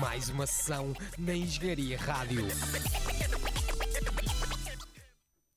Mais uma sessão na Engenharia Rádio.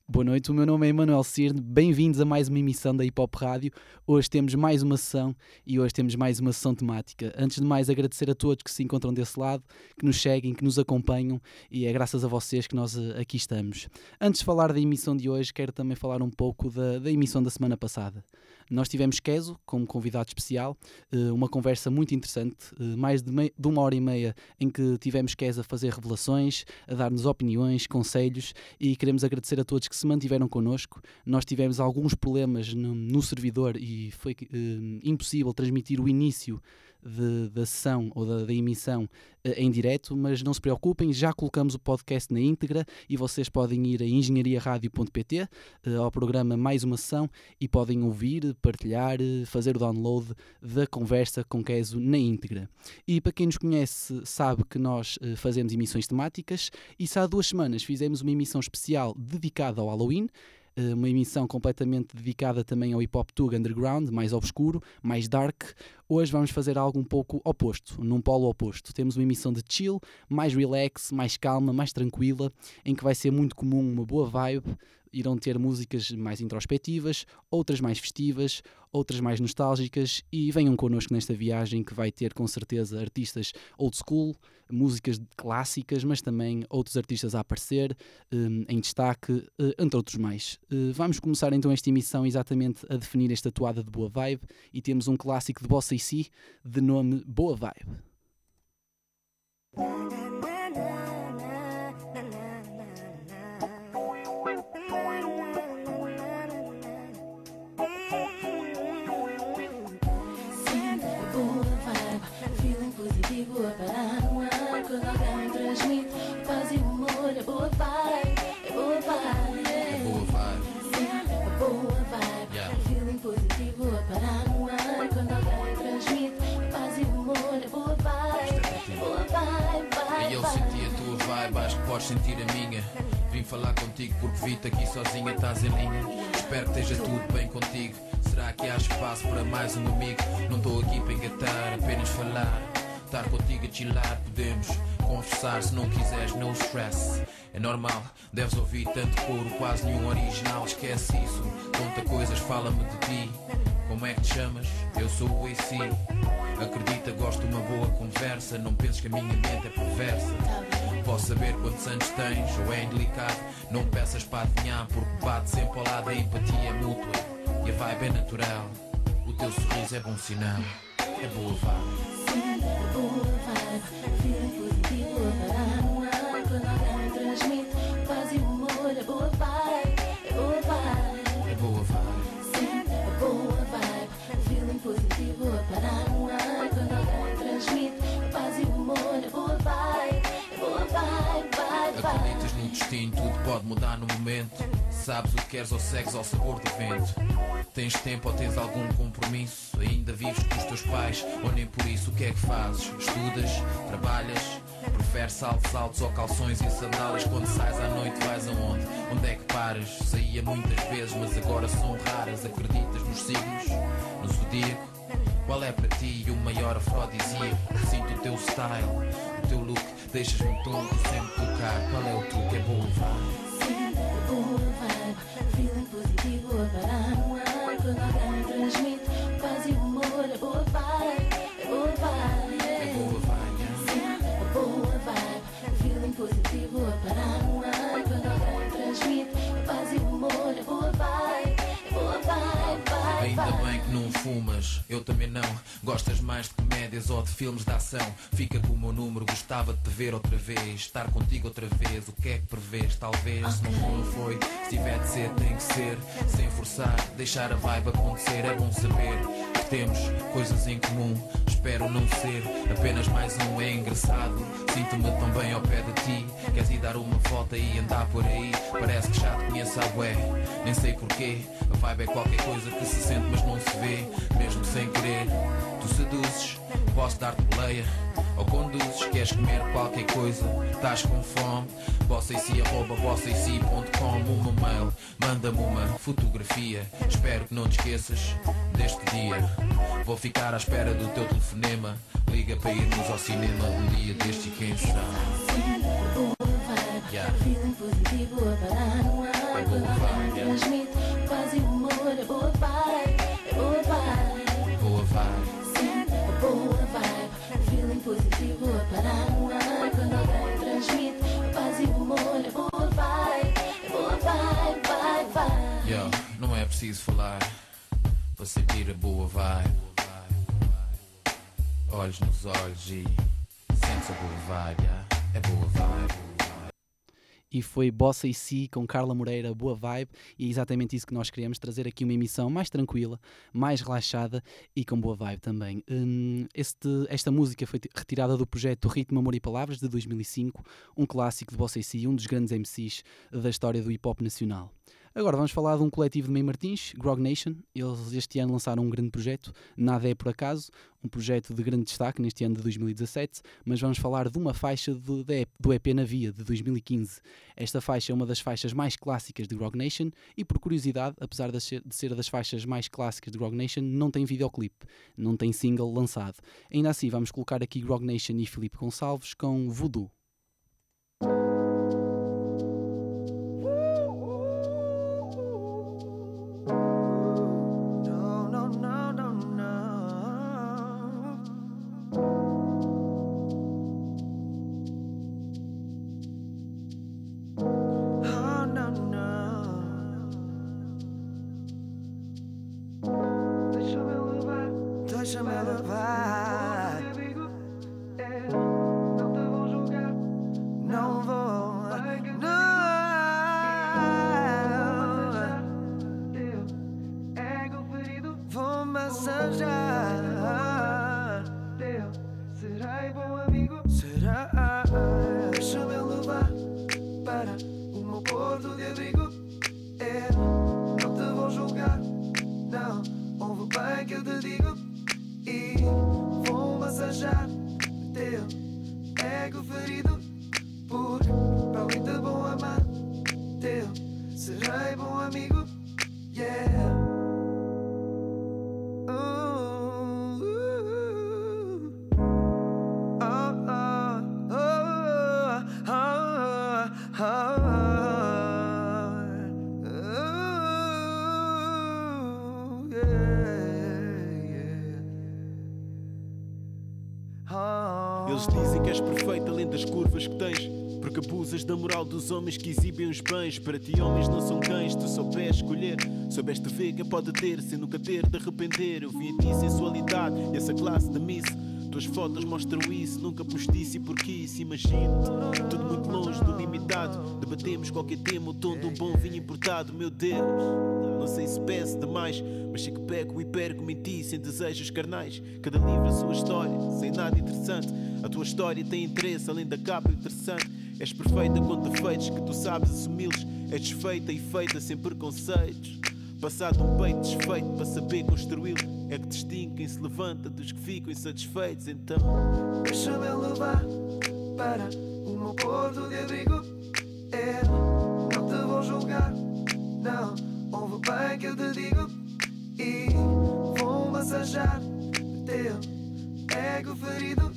Boa noite, o meu nome é Emanuel Cirne, bem-vindos a mais uma emissão da Hip Hop Rádio. Hoje temos mais uma sessão e hoje temos mais uma sessão temática. Antes de mais, agradecer a todos que se encontram desse lado, que nos seguem, que nos acompanham e é graças a vocês que nós eh, aqui estamos. Antes de falar da emissão de hoje, quero também falar um pouco da, da emissão da semana passada. Nós tivemos Keso como convidado especial, eh, uma conversa muito interessante, eh, mais de, de uma hora e meia em que tivemos Keso a fazer revelações, a dar-nos opiniões, conselhos e queremos agradecer a todos que se mantiveram connosco. Nós tivemos alguns problemas no, no servidor e foi uh, impossível transmitir o início da sessão ou da, da emissão uh, em direto, mas não se preocupem, já colocamos o podcast na íntegra e vocês podem ir a engenhariaradio.pt uh, eh, ao programa Mais uma Sessão e podem ouvir, partilhar, uh, fazer o download da conversa com Keso na íntegra. E para quem nos conhece sabe que nós fazemos emissões temáticas e se há duas semanas fizemos uma emissão especial dedicada ao Halloween, eh, uma emissão completamente dedicada também ao hip hop tug underground, mais obscuro, mais dark. Hoje vamos fazer algo um pouco oposto, num polo oposto. Temos uma emissão de chill, mais relax, mais calma, mais tranquila, em que vai ser muito comum uma boa vibe, irão ter músicas mais introspectivas, outras mais festivas, outras mais nostálgicas e venham connosco nesta viagem que vai ter com certeza artistas old school, músicas clássicas, mas também outros artistas a aparecer um, em destaque, uh, entre outros mais. Uh, vamos começar então esta emissão exatamente a definir esta toada de boa vibe e temos um clássico de Bossa e Si de nome Boa Vibe. Sentir a minha. Vim falar contigo porque vi-te aqui sozinha, estás em linha. Espero que esteja tudo bem contigo. Será que há espaço para mais um amigo? Não estou aqui para engatar, apenas falar. Estar contigo a chilar, podemos conversar se não quiseres, no stress. É normal, deves ouvir tanto couro, quase nenhum original. Esquece isso, conta coisas, fala-me de ti. Como é que te chamas? Eu sou o AC. Acredita, gosto de uma boa conversa. Não penses que a minha mente é perversa. Posso saber quantos anos tens ou é indelicado. Não peças para adivinhar porque bate sempre ao lado A empatia é mútua. E a vibe é natural. O teu sorriso é bom sinal. É boa vibe. É boa vibe Feeling positivo a parar Acreditas no destino, tudo pode mudar no momento. Sabes o que queres ou segues ao sabor do vento. Tens tempo ou tens algum compromisso? Ainda vives com os teus pais ou nem por isso? O que é que fazes? Estudas? Trabalhas? Preferes saltos altos ou calções e sandálias Quando sais à noite vais aonde? Onde é que paras? Saía muitas vezes mas agora são raras Acreditas nos signos? No zodíaco? Qual é para ti o maior afrodisíaco? Sinto o teu style, teu look Deixas-me todo sempre tocar. Qual é o tu que é boa vibe? Sempre vibe. Feeling positivo a fumas. Eu também não. Gostas mais de comédias ou de filmes de ação? Fica com o meu número, gostava de te ver outra vez. Estar contigo outra vez, o que é que prevês? Talvez, se não foi. Se tiver de ser, tem que ser. Sem forçar, deixar a vibe acontecer. É bom saber que temos coisas em comum. Espero não ser apenas mais um. É engraçado, sinto-me tão bem ao pé de ti. Queres ir dar uma volta e andar por aí? Parece que já te conheço a bué, nem sei porquê. A vibe é qualquer coisa que se sente, mas não se vê, mesmo sem querer. Tu seduzes, posso dar-te boleia Ou conduzes, queres comer qualquer coisa? Estás com fome? Bossaici, arroba bossaici.com Uma mail, manda-me uma fotografia. Espero que não te esqueças deste dia. Vou ficar à espera do teu telefonema. Liga para irmos ao cinema um dia deste e quem sabe. Yeah. Feeling positivo a parar no ar. Transmite quase humor, é boa vibe, ar. Quando alguém transmite paz e humor, é boa vibe, é boa vibe, vibe. Yo, não é preciso falar para sentir a boa vibe. Olhos nos olhos e sentes a boa vibe, é boa vibe. E foi Bossa e Si com Carla Moreira, boa vibe, e é exatamente isso que nós queremos, trazer aqui uma emissão mais tranquila, mais relaxada e com boa vibe também. Hum, este, esta música foi ti- retirada do projeto Ritmo, Amor e Palavras de 2005, um clássico de Bossa e Si, um dos grandes MCs da história do hip hop nacional. Agora vamos falar de um coletivo de Meio Martins, Grog Nation. Eles este ano lançaram um grande projeto, Nada é por acaso, um projeto de grande destaque neste ano de 2017, mas vamos falar de uma faixa do, do EP Na Via, de 2015. Esta faixa é uma das faixas mais clássicas de Grog Nation e, por curiosidade, apesar de ser, de ser das faixas mais clássicas de Grog Nation, não tem videoclipe, não tem single lançado. Ainda assim, vamos colocar aqui Grog Nation e Filipe Gonçalves com Voodoo. Que bens. Para ti, homens não são cães, tu soubeste escolher. Soubeste ver quem pode ter, sem nunca ter de arrepender. Eu vi em ti sensualidade e essa classe de miss. Tuas fotos mostram isso, nunca postice porque isso imagino. Tudo muito longe do limitado. Debatemos qualquer tema, o tom de um bom vinho importado. Meu Deus, não sei se peço demais, mas sei que pego e perco-me em ti sem desejos carnais. Cada livro a sua história, sem nada interessante. A tua história tem interesse além da capa interessante. És perfeita com defeitos que tu sabes assumi-los. És desfeita e feita sem preconceitos. Passado um peito desfeito para saber construí-lo. É que distingue quem se levanta dos que ficam insatisfeitos. Então, Deixa-me levar para o meu porto de abrigo. Eu não te vou julgar, não. Ouve bem que eu te digo. E vou massajar teu ego ferido.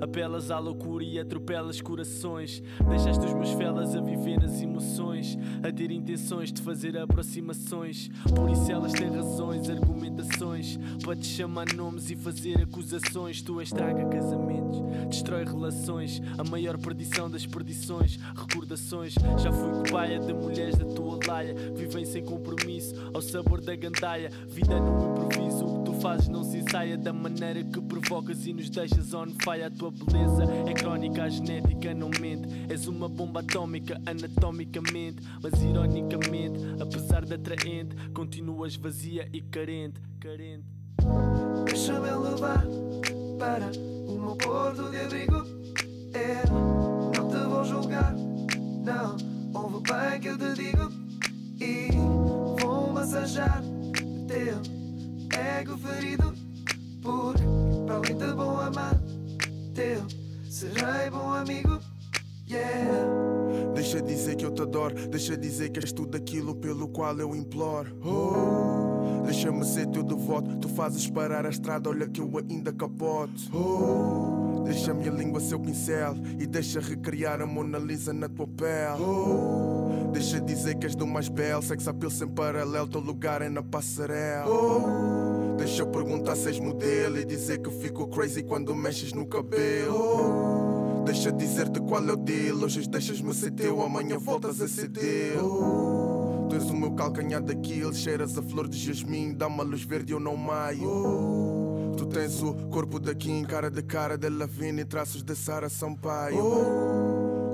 Apelas à loucura e atropelas corações. Deixaste os meus felas a viver nas emoções, a ter intenções de fazer aproximações. Por isso elas têm razões, argumentações, para te chamar nomes e fazer acusações. Tu estraga casamentos, destrói relações. A maior perdição das perdições, recordações. Já fui cobaia de mulheres da tua laia, vivem sem compromisso, ao sabor da gandaia. Vida no improviso, o que tu fazes não se ensaia da maneira que provocas e nos deixas on fire. A tua beleza é crónica, a genética não mente. És uma bomba atómica, anatomicamente, mas ironicamente, apesar de atraente, continuas vazia e carente, carente. Deixa-me levar para o meu porto de abrigo. Eu não te vou julgar, não. Ouve bem que eu te digo. E vou massajar teu ego ferido. Porque, para além de bom amar, teu serei bom amigo. Yeah. Deixa dizer que eu te adoro. Deixa dizer que és tudo aquilo pelo qual eu imploro. Oh, deixa-me ser teu devoto. Tu fazes parar a estrada, olha que eu ainda capote. Oh, deixa a minha língua ser o pincel e deixa recriar a Mona Lisa na tua pele. Oh, deixa dizer que és do mais belo. Sex appeal sem paralelo, teu lugar é na passarela. Oh, deixa eu perguntar se és modelo e dizer que fico crazy quando mexes no cabelo. Deixa dizer-te qual é o deal. Hoje deixas-me ser teu, amanhã voltas a ser teu. Tu és o meu calcanhar daquilo, cheiras a flor de jasmim, dá uma luz verde eu não maio. Tu tens o corpo da Kim, cara de cara de Lavina e traços de Sara Sampaio.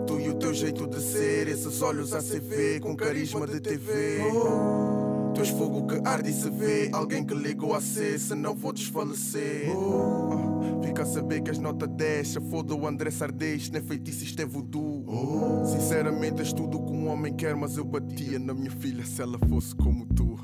Tu e o teu jeito de ser, esses olhos a CV com carisma de TV. Tu és fogo que arde e se vê, alguém que ligou a C, senão vou desfalecer. Ah, Fica a saber que as nota 10, se foda o André Sardês, nem feitiço isto é voodoo. Sinceramente és tudo que um homem quer, mas eu batia na minha filha se ela fosse como tu.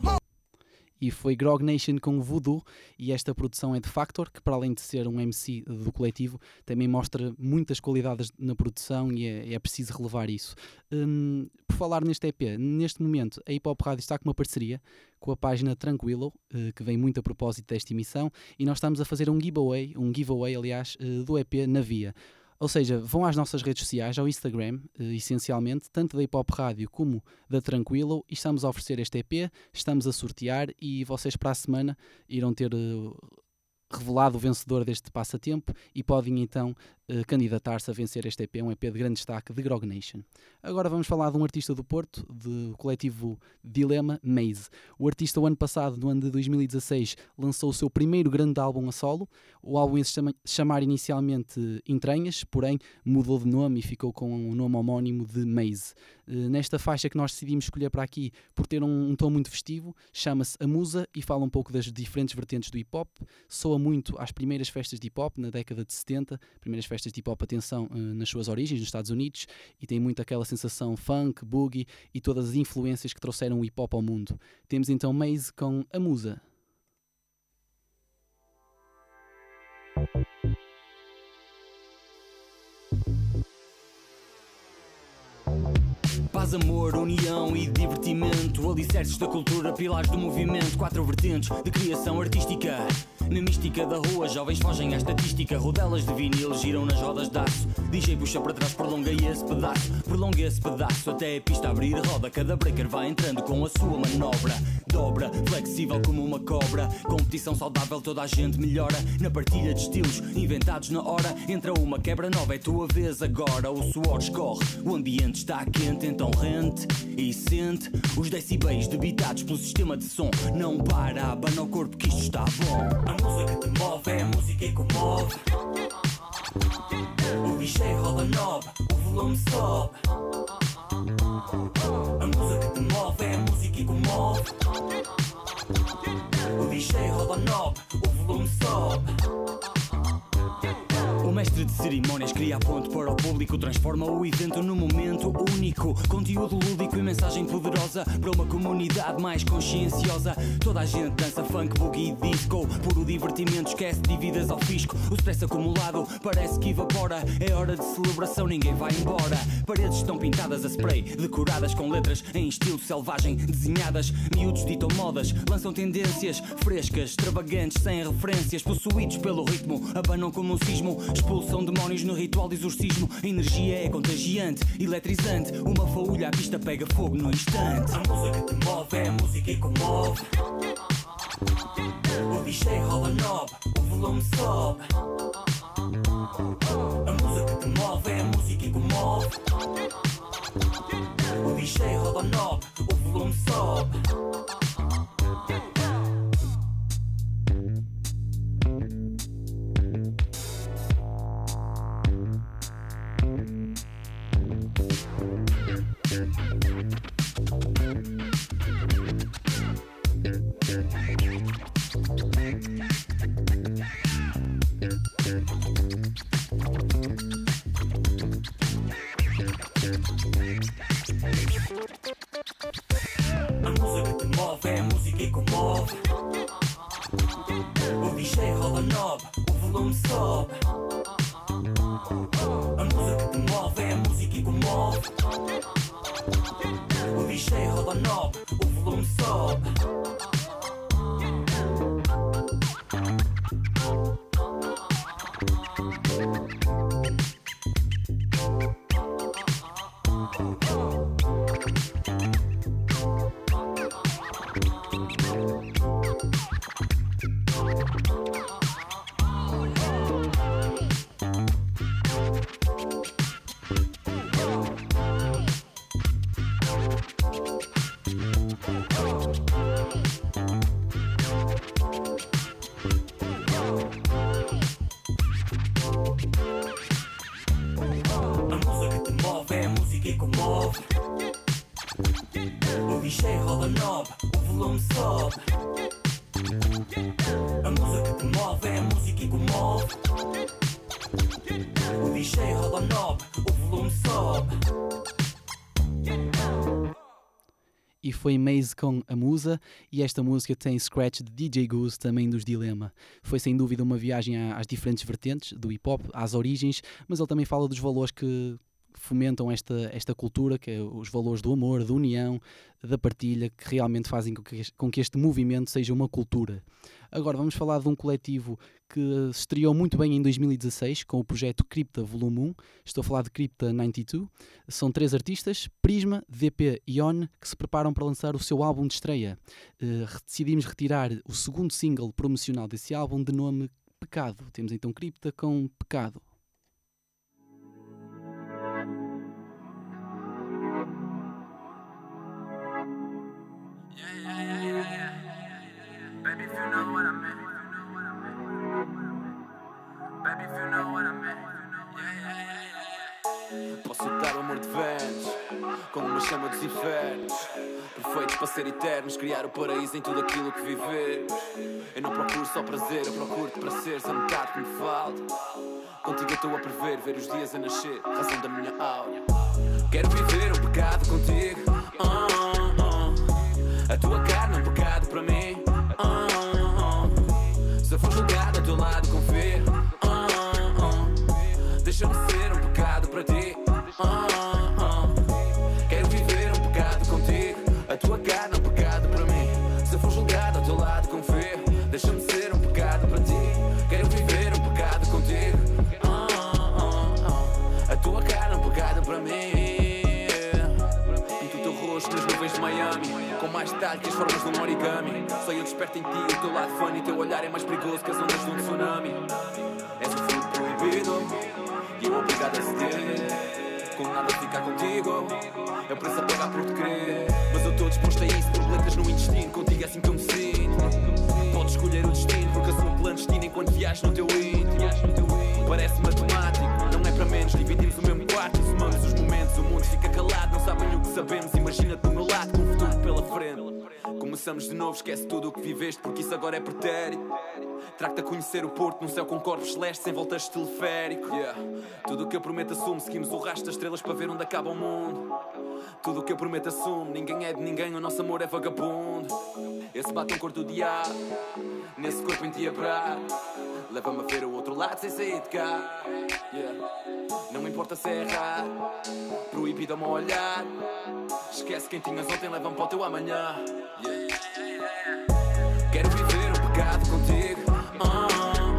E foi Grog Nation com Voodoo e esta produção é de Factor, que para além de ser um MC do coletivo, também mostra muitas qualidades na produção e é, é preciso relevar isso. Hum, por falar neste EP, neste momento a Hip Hop Rádio está com uma parceria com a página Tranquilo, eh, que vem muito a propósito desta emissão, e nós estamos a fazer um giveaway, um giveaway aliás, eh, do EP na Via. Ou seja, vão às nossas redes sociais, ao Instagram, eh, essencialmente, tanto da Hip Hop Rádio como da Tranquilo, e estamos a oferecer este EP, estamos a sortear e vocês para a semana irão ter eh, revelado o vencedor deste passatempo e podem então eh, candidatar-se a vencer este EP, um EP de grande destaque de Grog Nation. Agora vamos falar de um artista do Porto, do coletivo Dilema Maze. O artista, o ano passado, no ano de 2016, lançou o seu primeiro grande álbum a solo. O álbum ia se chama- chamar inicialmente Entranhas, porém mudou de nome e ficou com o nome homónimo de Maze. Eh, Nesta faixa que nós decidimos escolher para aqui, por ter um, um tom muito festivo, chama-se A Musa e fala um pouco das diferentes vertentes do hip hop. Soa muito às primeiras festas de hip hop na década de 70, primeiras festas de hip hop, atenção, eh, nas suas origens, nos Estados Unidos, e tem muito aquela sensação funk, boogie e todas as influências que trouxeram o hip hop ao mundo. Temos então Maze com A Musa. Paz, amor, união e divertimento. Alicerces da cultura, pilares do movimento. Quatro vertentes de criação artística. Na mística da rua, jovens fogem à estatística. Rodelas de vinil giram nas rodas de aço. DJ puxa para trás, prolonga esse pedaço. Prolonga esse pedaço até a pista abrir roda. Cada breaker vai entrando com a sua manobra. Dobra, flexível como uma cobra. Competição saudável, toda a gente melhora. Na partilha de estilos, inventados na hora. Entra uma quebra nova, é tua vez agora. O suor escorre, o ambiente está quente Então rente e sente Os decibéis debitados pelo sistema de som. Não para, abana o corpo que isto está bom. A música te move é a música que comove. O DJ roda knob, o volume sobe. A música te move é a música que comove. O DJ roda knob, o volume sobe mestre de cerimónias cria a ponte para o público, transforma o evento num momento único. Conteúdo lúdico e mensagem poderosa para uma comunidade mais conscienciosa. Toda a gente dança funk, boogie e disco. Puro divertimento, esquece dívidas ao fisco. O stress acumulado parece que evapora. É hora de celebração, ninguém vai embora. Paredes estão pintadas a spray, decoradas com letras em estilo selvagem, desenhadas. Miúdos ditam modas, lançam tendências frescas, extravagantes, sem referências. Possuídos pelo ritmo, abanam como um sismo. Expulsam demónios no ritual de exorcismo. Energia é contagiante, eletrizante. Uma faúlha, a pista pega fogo no instante. A música te move é a música que comove. O DJ rola knob, o volume sobe. A música te move é a música que comove. O DJ rola knob, o volume sobe. Foi Maze com a Musa e esta música tem scratch de DJ Goose também dos Dilema. Foi sem dúvida uma viagem às diferentes vertentes do hip hop, às origens, mas ele também fala dos valores que fomentam esta, esta cultura, que é os valores do amor, da união, da partilha, que realmente fazem com que, este- com que este movimento seja uma cultura. Agora vamos falar de um coletivo que se estreou muito bem em 2016 com o projeto Cripta Volume 1. Estou a falar de Cripta 92. São três artistas, Prisma, DP e On, que se preparam para lançar o seu álbum de estreia. Re- decidimos retirar o segundo single promocional desse álbum de nome Pecado. Temos então Cripta com Pecado. Baby, if dar o amor de Vênus Com uma chama dos infernos. Perfeitos para ser eternos Criar o paraíso em tudo aquilo que vivemos. Eu não procuro só prazer Eu procuro-te para seres a metade que me falta. Contigo eu estou a prever Ver os dias a nascer Razão da minha aura Quero viver um pecado contigo. Ah, ah, ah. A tua carne é um pecado para mim. Se eu for julgado ao teu lado confio ah. Deixa-me ser um pecado para ti. Ah, detalhe que as formas de um origami Só eu desperto em ti o teu lado funny Teu olhar é mais perigoso que as ondas de um tsunami. És um fruto proibido E eu obrigado a ceder. Com nada ficar contigo Eu preço a pagar por te querer. Mas eu estou disposto a isso Borboletas no intestino Contigo é assim que eu me sinto. Podes escolher o destino Porque assumo clandestino Enquanto viajo no teu íntimo. Parece matemático Não é para menos. Dividimos o mesmo quarto somamos os momentos. O mundo fica calado Não sabem o que sabemos. Imagina-te do meu lado Com o futuro pela frente Começamos de novo, esquece tudo o que viveste, porque isso agora é pretérito. Trago-te a conhecer o Porto num céu com corpos celestes sem voltas de teleférico. Yeah. Tudo o que eu prometo assumo, seguimos o rastro das estrelas para ver onde acaba o mundo. Tudo o que eu prometo assumo, ninguém é de ninguém, o nosso amor é vagabundo. Esse batom cor do diabo, nesse corpo endiabrado. Leva-me a ver o outro lado sem sair de cá. Yeah. Não importa se é errado, proibido ao meu olhar. Esquece quem tinhas ontem, leva-me para o teu amanhã. Yeah. Quero viver um pecado contigo. Ah,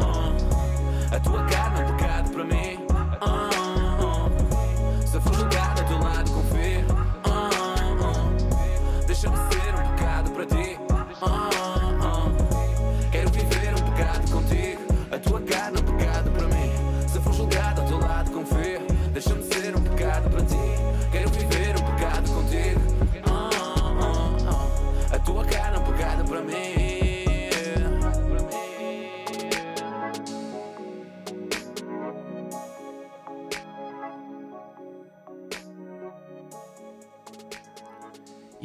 ah. A tua carne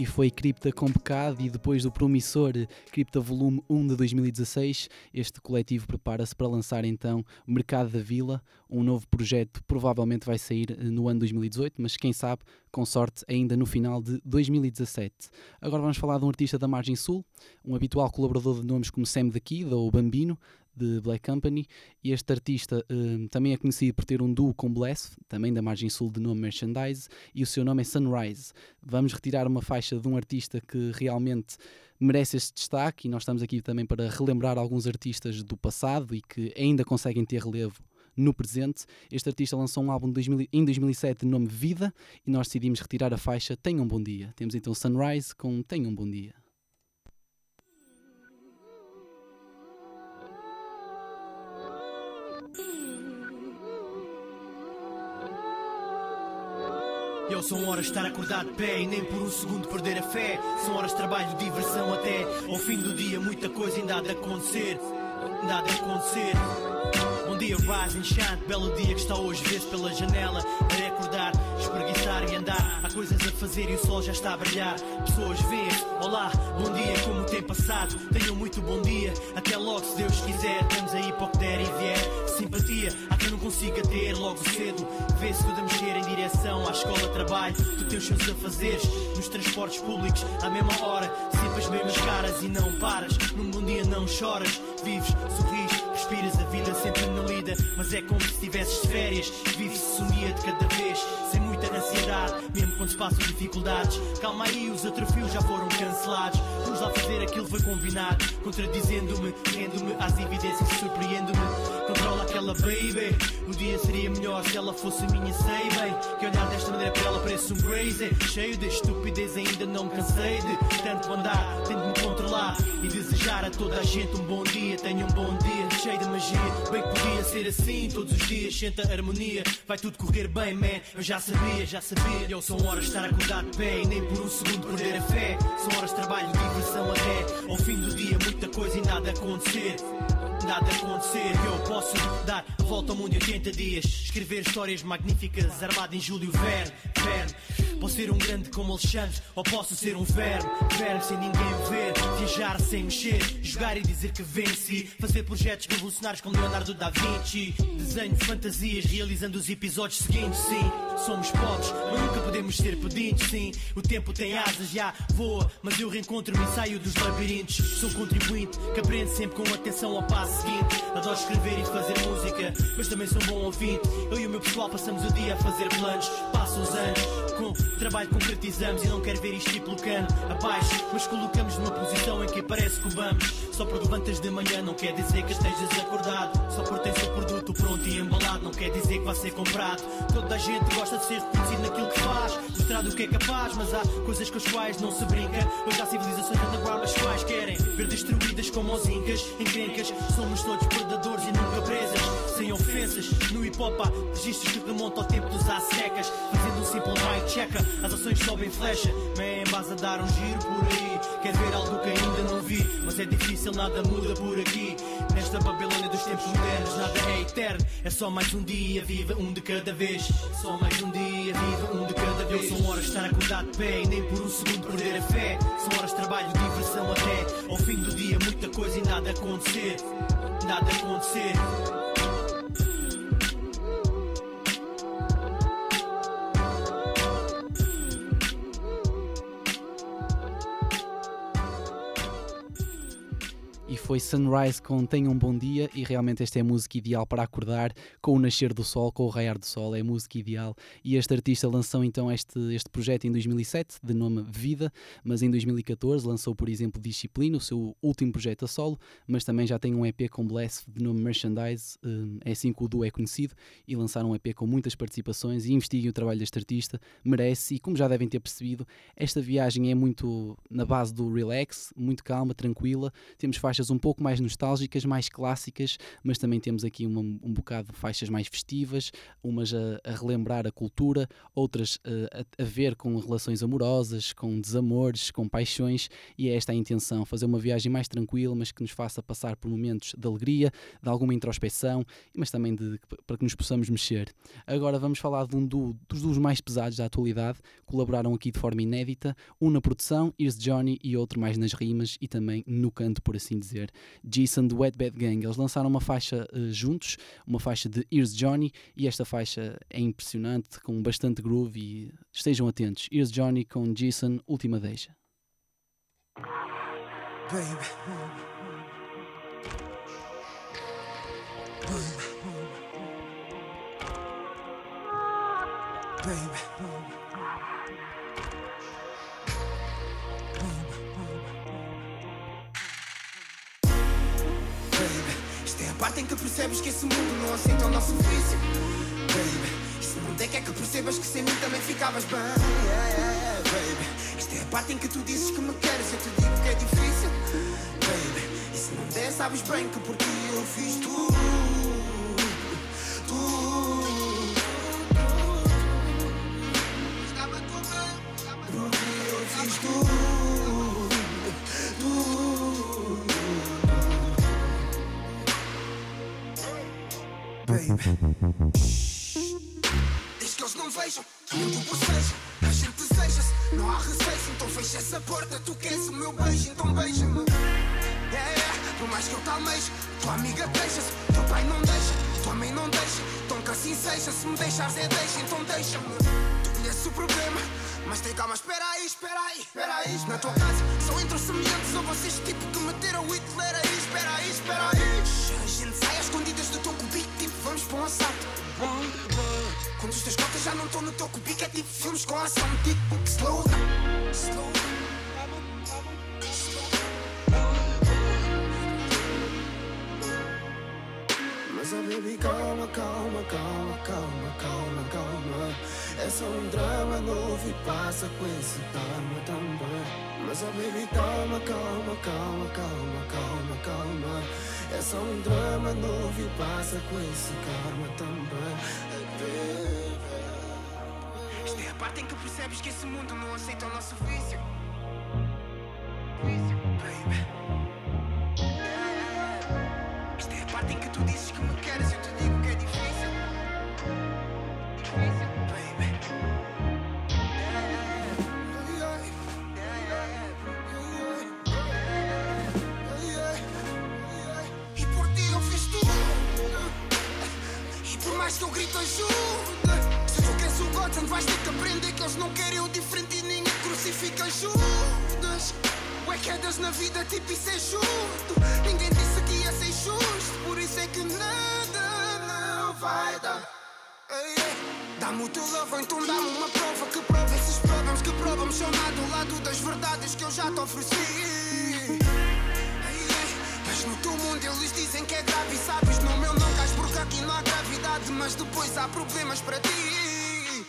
e foi Cripta com Pecado e depois do promissor Cripta Volume 1 de 2016, este coletivo prepara-se para lançar então Mercado da Vila, um novo projeto provavelmente vai sair eh, no ano 2018, mas quem sabe, com sorte, ainda no final de 2017. Agora vamos falar de um artista da Margem Sul, um habitual colaborador de nomes como Sam Kid ou Bambino, de Black Company. E este artista hum, também é conhecido por ter um duo com Bless, também da margem sul de nome Merchandise, e o seu nome é Sunrise. Vamos retirar uma faixa de um artista que realmente merece este destaque, e nós estamos aqui também para relembrar alguns artistas do passado e que ainda conseguem ter relevo no presente. Este artista lançou um álbum de 2000 em 2007 de nome Vida e nós decidimos retirar a faixa Tenha um Bom Dia. Temos então Sunrise com Tenha um Bom Dia. Eu são horas de estar acordado de pé e nem por um segundo perder a fé. São horas de trabalho, diversão até ao fim do dia. Muita coisa ainda há de acontecer. Ainda há de acontecer. Bom dia, rising shine, belo dia que está hoje, vê-se pela janela. É acordar, espreguiçar e andar. Há coisas a fazer e o sol já está a brilhar. Pessoas vêem, olá, bom dia, como tem passado? Tenham muito bom dia, até logo se Deus quiser. Estamos aí para o que der e vier. Simpatia, há quem não consiga ter logo cedo. Vê-se tudo a mexer em direção à escola, trabalho. Tu tens seus afazeres nos transportes públicos, à mesma hora. Sempre as mesmas caras e não paras. Num bom dia não choras, vives, sorris, respiras a vida sempre na lida. Mas é como se estivesses de férias, vive-se dia de cada vez, sem muita ansiedade, mesmo quando se passam dificuldades. Calma aí, os atrofios já foram cancelados. Vamos lá fazer aquilo que foi combinado, contradizendo-me, rendo-me às evidências, surpreendo-me. Controla aquela baby. O dia seria melhor se ela fosse minha, sei bem. Que olhar desta maneira para ela parece um crazy. Cheio de estupidez, ainda não me cansei de tanto andar. Tenho de me controlar e desejar a toda a gente um bom dia. Tenha um bom dia, cheio de magia. Bem que podia ser assim todos os dias. Senta harmonia, vai tudo correr bem, man. Eu já sabia, já sabia. Eu são horas de estar acordado de pé e nem por um segundo perder a fé. São horas de trabalho, diversão até ao fim do dia. Muita coisa e nada acontecer nada acontecer. Eu posso dar a volta ao mundo em 80 dias. Escrever histórias magníficas, armado em Júlio Verne. Verne. Posso ser um grande como Alexandre, ou posso ser um verme. Verme sem ninguém ver. Viajar sem mexer. Jogar e dizer que venci. Fazer projetos revolucionários como Leonardo da Vinci. Desenho fantasias, realizando os episódios seguintes. Sim, somos pobres, mas nunca podemos ser pedintes. Sim, o tempo tem asas, já voa. Mas eu reencontro-me e saio dos labirintos. Sou contribuinte que aprende sempre com atenção ao passo seguinte. Adoro escrever e fazer música, mas também sou um bom ouvinte. Eu e o meu pessoal passamos o dia a fazer planos. Passam os anos, com trabalho concretizamos e não quero ver isto pelo cano abaixo. Mas colocamos numa posição em que parece que vamos. Só porque levantas de manhã não quer dizer que estejas acordado. Só porque tens o produto pronto e não quer dizer que vai ser comprado. Toda a gente gosta de ser reconhecido naquilo que faz, mostrar do que é capaz, mas há coisas com as quais não se brinca. Hoje há civilizações underground as quais querem ver destruídas como os incas, encrencas. Somos todos predadores e nunca presas, sem ofensas. No hip hop há registros que remontam ao tempo dos secas, simple right checker. As ações sobem flecha, man, vas a dar um giro por aí. Quer ver algo que ainda não vi, mas é difícil, nada muda por aqui. Nesta Babilônia dos tempos modernos, nada é eterno. É só mais um dia, viva um de cada vez. Só mais um dia, viva um de cada vez. São horas de estar acordado de pé e nem por um segundo perder a fé. São horas de trabalho, diversão até ao fim do dia, muita coisa e nada acontecer. Nada acontecer. Foi Sunrise com Tenha um Bom Dia e realmente esta é a música ideal para acordar com o nascer do sol, com o raiar do sol, é a música ideal. E este artista lançou então este, este projeto em 2007 de nome Vida, mas em 2014 lançou por exemplo Disciplina, o seu último projeto a solo, mas também já tem um EP com Bless de nome Merchandise, hum, é assim que o duo é conhecido e lançaram um EP com muitas participações e investiguem o trabalho deste artista, merece e como já devem ter percebido, esta viagem é muito na base do relax, muito calma, tranquila, temos faixas um pouco mais nostálgicas, mais clássicas, mas também temos aqui uma, um bocado de faixas mais festivas, umas a, a relembrar a cultura, outras uh, a, a, ver com relações amorosas, com desamores, com paixões, e é esta a intenção, fazer uma viagem mais tranquila, mas que nos faça passar por momentos de alegria, de alguma introspeção, mas também de, para que nos possamos mexer. Agora vamos falar de um dos duos mais pesados da atualidade, colaboraram aqui de forma inédita, um na produção, Here's Johnny, e outro mais nas rimas e também no canto, por assim dizer. Jason do Wet Bad Gang. Eles lançaram uma faixa uh, juntos, uma faixa de Here's Johnny, e esta faixa é impressionante, com bastante groove. E estejam atentos. Here's Johnny com Jason, última deixa. Baby. Baby, em que percebes que esse mundo não aceita o nosso vício. Baby, isso não é que é que percebas que sem mim também ficavas bem. Yeah, yeah, yeah, baby, isto é a parte em que tu dizes que me queres, eu te digo que é difícil. Baby, e se não der, sabes bem que por ti eu fiz tudo. Tudo. Por ti eu fiz tudo. Baby. Desde que eles não vejam que eu tu bocejo A gente deseja-se, não há receio. Então fecha essa porta, tu queres o meu beijo Então beija-me. Yeah, yeah, por mais que eu te almeje Tua amiga deixa-se, teu pai não deixa Tua mãe não deixa, então que assim seja Se me deixares é deixa, então deixa-me. Tu conheces o problema mas tem calma, espera aí, espera aí, espera aí. Na tua casa só entram semelhantes a vocês Tipo que meteram o Hitler aí, espera aí, espera aí. A gente sai às Um assalto Quando os teus cotas já não estão no teu cubico É tipo filmes com ação, tipo slow. Slow. Mas oh baby, calma, calma, calma, calma, calma, calma. É só um drama novo e passa com esse karma também. Mas oh baby, calma, calma, calma, calma, calma, calma É só um drama novo e passa com esse karma também. Esta é a parte em que percebes que esse mundo não aceita o nosso vício. Vício, baby Eu grito ajuda. Se tu queres o Gotham, vais ter que aprender que eles não querem o diferente e ninguém crucifica Judas. Ué, quedas na vida, tipo, isso é justo. Ninguém disse que ia ser justo, por isso é que nada não vai dar. Ei, ei. Dá-me o teu love, então dá-me uma prova que prova esses problemas que provam-me chamar do lado das verdades que eu já te ofereci. Mundo eles dizem que é grave sabes, no meu não cais porque aqui não há gravidade, mas depois há problemas para ti.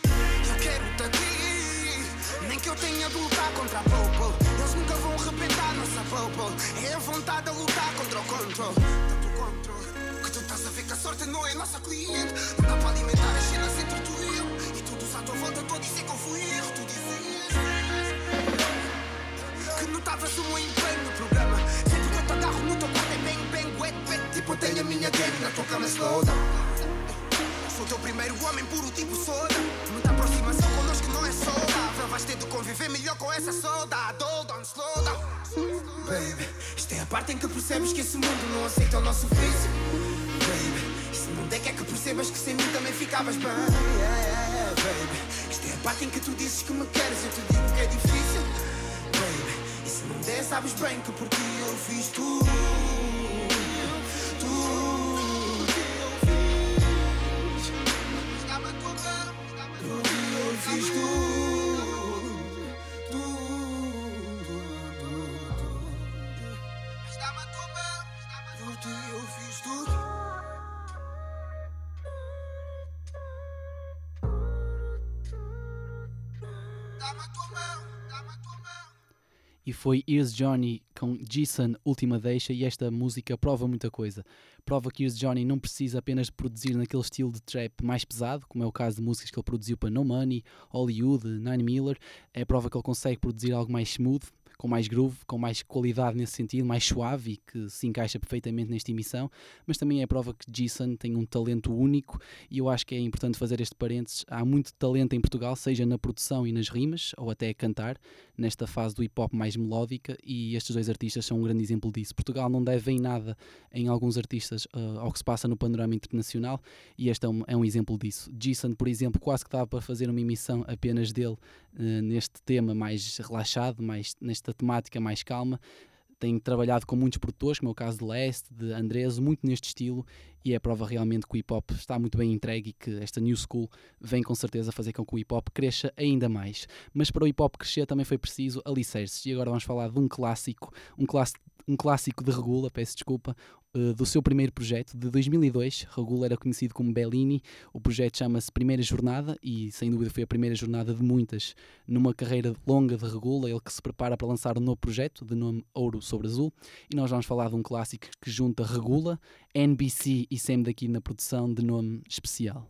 Eu quero-te aqui, nem que eu tenha de lutar contra a Popo. Eles nunca vão arrebentar nossa Popo. É a vontade de lutar contra o controle. Tanto controle que tu estás a ver que a sorte não é nossa cliente. Não dá para alimentar as cenas entre tu e eu. E todos à tua volta estou a dizer que eu fui erro. Tu dizias que notavas o meu empenho tenho a minha gang na tua cama slow down. Sou teu primeiro homem puro tipo soda. Muita aproximação connosco não é saudável. Vais ter de conviver melhor com essa saudade. Hold on, slow down. Baby, isto é a parte em que percebes que esse mundo não aceita o nosso vício. Baby, se não der, quer que percebas que sem mim também ficavas bem. Yeah, yeah, yeah, baby, isto é a parte em que tu dizes que me queres. Eu te digo que é difícil. Baby, e se não der, sabes bem que por ti eu fiz. Tudo E foi Here's Johnny com Jason Última Deixa e esta música prova muita coisa. Prova que Here's Johnny não precisa apenas produzir naquele estilo de trap mais pesado, como é o caso de músicas que ele produziu para No Money, Hollywood, Nine Miller. É prova que ele consegue produzir algo mais smooth, com mais groove, com mais qualidade nesse sentido, mais suave e que se encaixa perfeitamente nesta emissão, mas também é prova que Jason tem um talento único e eu acho que é importante fazer este parênteses. Há muito talento em Portugal, seja na produção e nas rimas, ou até a cantar, nesta fase do hip hop mais melódica, e estes dois artistas são um grande exemplo disso. Portugal não deve em nada em alguns artistas uh, ao que se passa no panorama internacional, e este é um, é um exemplo disso. Jason, por exemplo, quase que dava para fazer uma emissão apenas dele uh, neste tema mais relaxado, mais, nesta temática mais calma. tem trabalhado com muitos produtores, como é o caso de Leste, de Andrés, muito neste estilo, e é prova realmente que o hip hop está muito bem entregue e que esta new school vem com certeza fazer com que o hip hop cresça ainda mais. Mas para o hip hop crescer também foi preciso alicerces, e agora vamos falar de um clássico, um clássico um clássico de Regula, peço desculpa, uh, do seu primeiro projeto de 2002. Regula era conhecido como Bellini. O projeto chama-se Primeira Jornada e, sem dúvida, foi a primeira jornada de muitas numa carreira longa de Regula. Ele que se prepara para lançar um novo projeto de nome Ouro sobre Azul. E nós vamos falar de um clássico que junta Regula, NBC e Sam daqui na produção de nome especial.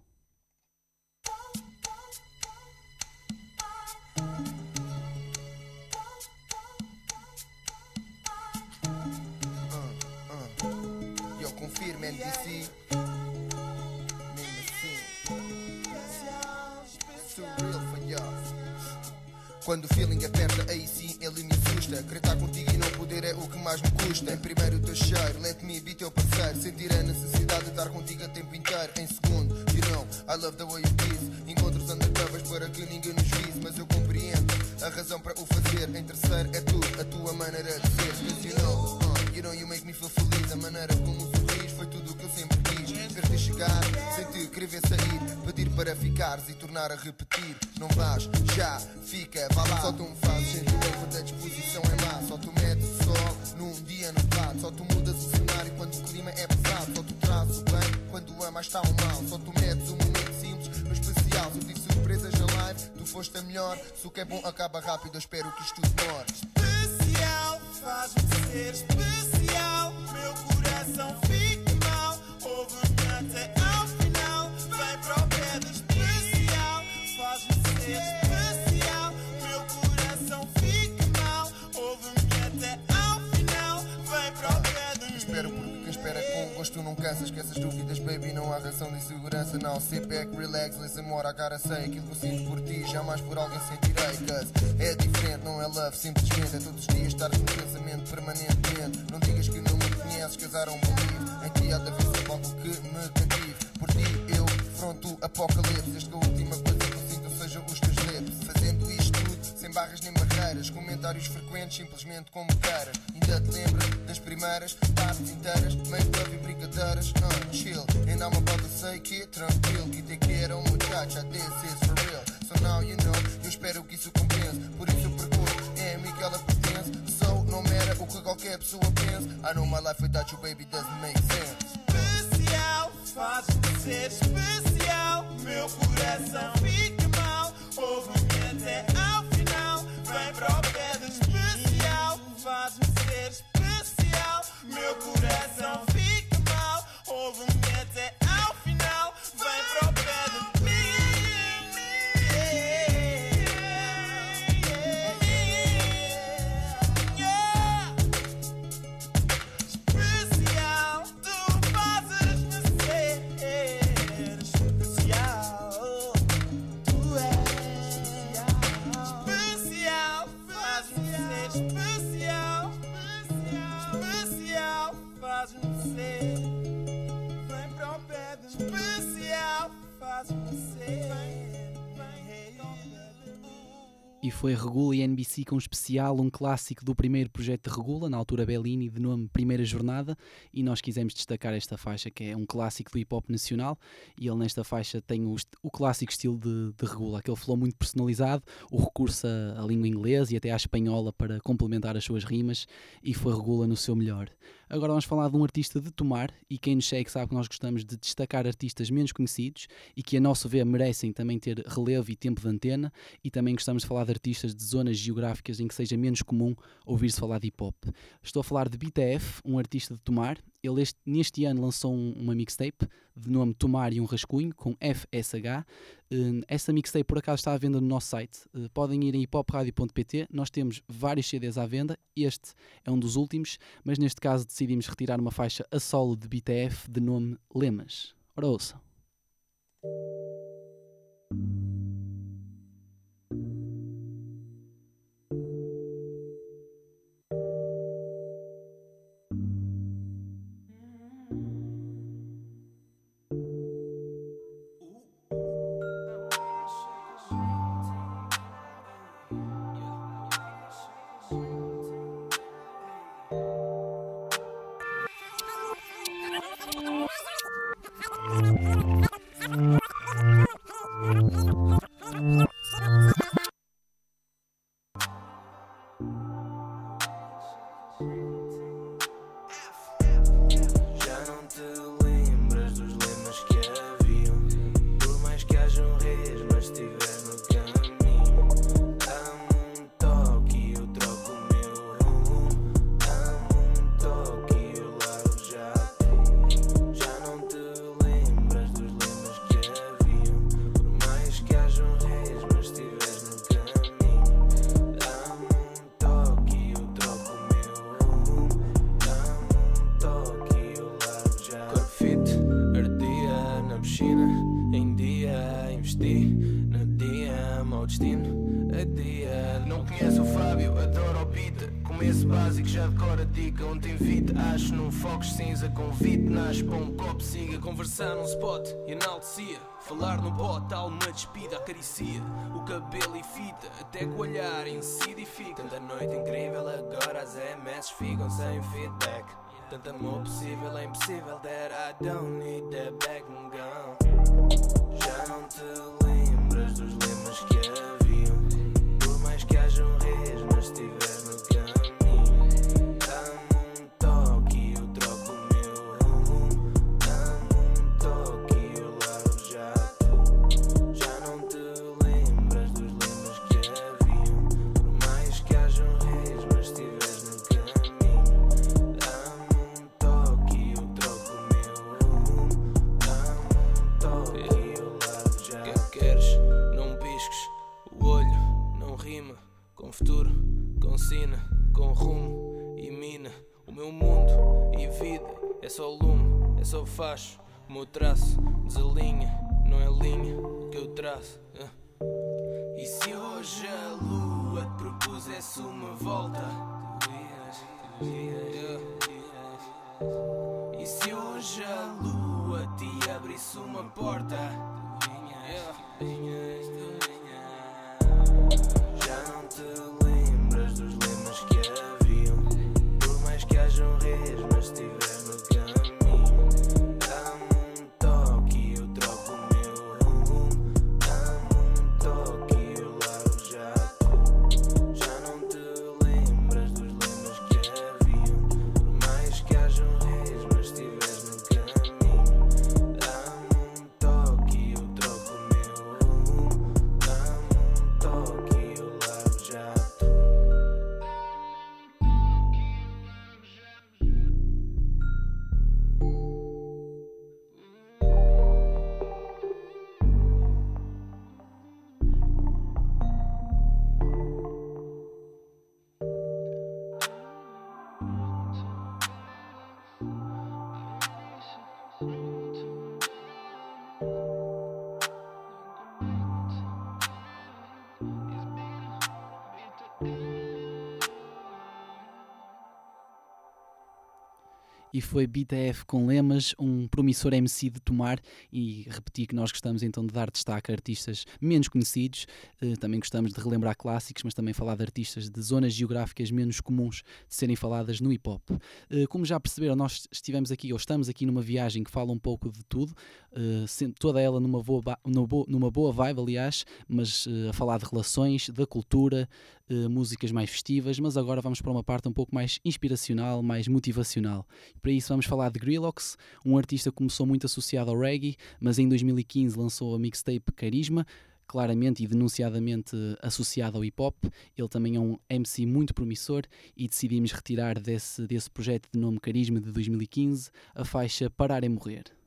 Y'all. Quando o feeling aperta, aí sim ele me assusta. Acreditar contigo e não poder é o que mais me custa. Em primeiro o teu cheiro, let me be teu parceiro. Sentir a necessidade de estar contigo a tempo inteiro. Em segundo, you know, I love the way you kiss. Encontros undercovers para que ninguém nos vise, mas eu compreendo a razão para o fazer. Em terceiro é tu, a tua maneira de ser. Cause you know, uh, you know you make me feel feliz. A maneira como chegar, sem te querer ver sair. Pedir para ficares e tornar a repetir. Não vais, já, fica, vá lá. Só tu me fazes sentir quando a disposição é má. Só tu metes o sol num dia nublado. Só tu mudas o cenário quando o clima é pesado. Só tu trazes o bem quando amas está o mal. Só tu metes um momento simples, mas especial. Se eu tive surpresas na live, tu foste a melhor. Se o que é bom acaba rápido, eu espero que isto demore. Especial, faz-me ser especial. Não cansa. Esquece as dúvidas, baby, não há razão de insegurança. Não, sit back, relax, listen more, I gotta say. Aquilo que eu sinto por ti, jamais por alguém sentirei. Cause é diferente, não é love, simplesmente. É todos os dias estar no pensamento permanentemente. Não digas que não me conheces, casaram um livro. Em ti há de haver algo que me cative. Por ti eu fronto apocalipse. Desde que a última coisa que eu sinto seja os teus lips. Fazendo isto tudo, sem barras nem Comentários frequentes, simplesmente como queiras. Ainda te lembras das primeiras partes inteiras, meio love e brincadeiras. Uh, chill, and I'm about to say que tranquilo. Que te quero, muchacha, this is for real. So now you know, eu espero que isso compense. Por isso eu procuro, é a mim que ela pertence. So, no matter o que qualquer pessoa pense. I know my life without you, baby, doesn't make sense. especial. Faz-me ser especial. Meu coração coração foi Regula e NBC com um especial, um clássico do primeiro projeto de Regula, na altura Bellini, de nome Primeira Jornada, e nós quisemos destacar esta faixa, que é um clássico do hip hop nacional, e ele nesta faixa tem o, o clássico estilo de, de Regula, aquele flow muito personalizado, o recurso à língua inglesa e até à espanhola para complementar as suas rimas, e foi Regula no seu melhor. Agora vamos falar de um artista de tomar, e quem nos segue sabe que nós gostamos de destacar artistas menos conhecidos e que, a nosso ver, merecem também ter relevo e tempo de antena, e também gostamos de falar de artistas de zonas geográficas em que seja menos comum ouvir-se falar de hip hop. Estou a falar de BTF, um artista de Tomar. Ele este- neste ano lançou um- uma mixtape de nome Tomar e um Rascunho, com FSH. Eh, Essa mixtape por acaso está à venda no nosso site. Eh, Podem ir em hipopradio.pt. Nós temos vários CDs à venda. Este é um dos últimos, mas neste caso decidimos retirar uma faixa a solo de BTF de nome Lemas. Ora ouçam. Conversar num spot, enaltecia. Falar no pote, alma despida, acaricia. O cabelo e fita, até que o olhar incide e fica. Tanta noite incrível, agora as MS ficam sem feedback. Tanto amor possível é impossível that I don't need that back gun. Já não te lembras dos lemas que haviam. Por mais que hajam reis, mas se é só lume, é só facho. O meu traço desalinha, não é linha que eu traço. ah. E se hoje a lua te propusesse uma volta? Ias. E se hoje a lua te abrisse uma porta? Tu foi BTF com Lemas, um promissor MC de tomar e repetir que nós gostamos então de dar destaque a artistas menos conhecidos, eh, também gostamos de relembrar clássicos, mas também falar de artistas de zonas geográficas menos comuns de serem faladas no hip hop. Eh, como já perceberam, nós estivemos aqui ou estamos aqui numa viagem que fala um pouco de tudo, eh, toda ela numa boa, numa boa, vibe, aliás, mas a falar de relações, da cultura, eh, músicas mais festivas, mas agora vamos para uma parte um pouco mais inspiracional, mais motivacional. Para isso vamos falar de Grillocks, um artista que começou muito associado ao reggae, mas em 2015 lançou a mixtape Carisma, claramente e denunciadamente associado ao hip hop. Ele também é um MC muito promissor e decidimos retirar desse, desse projeto de nome Carisma de 2015 a faixa Parar é Morrer.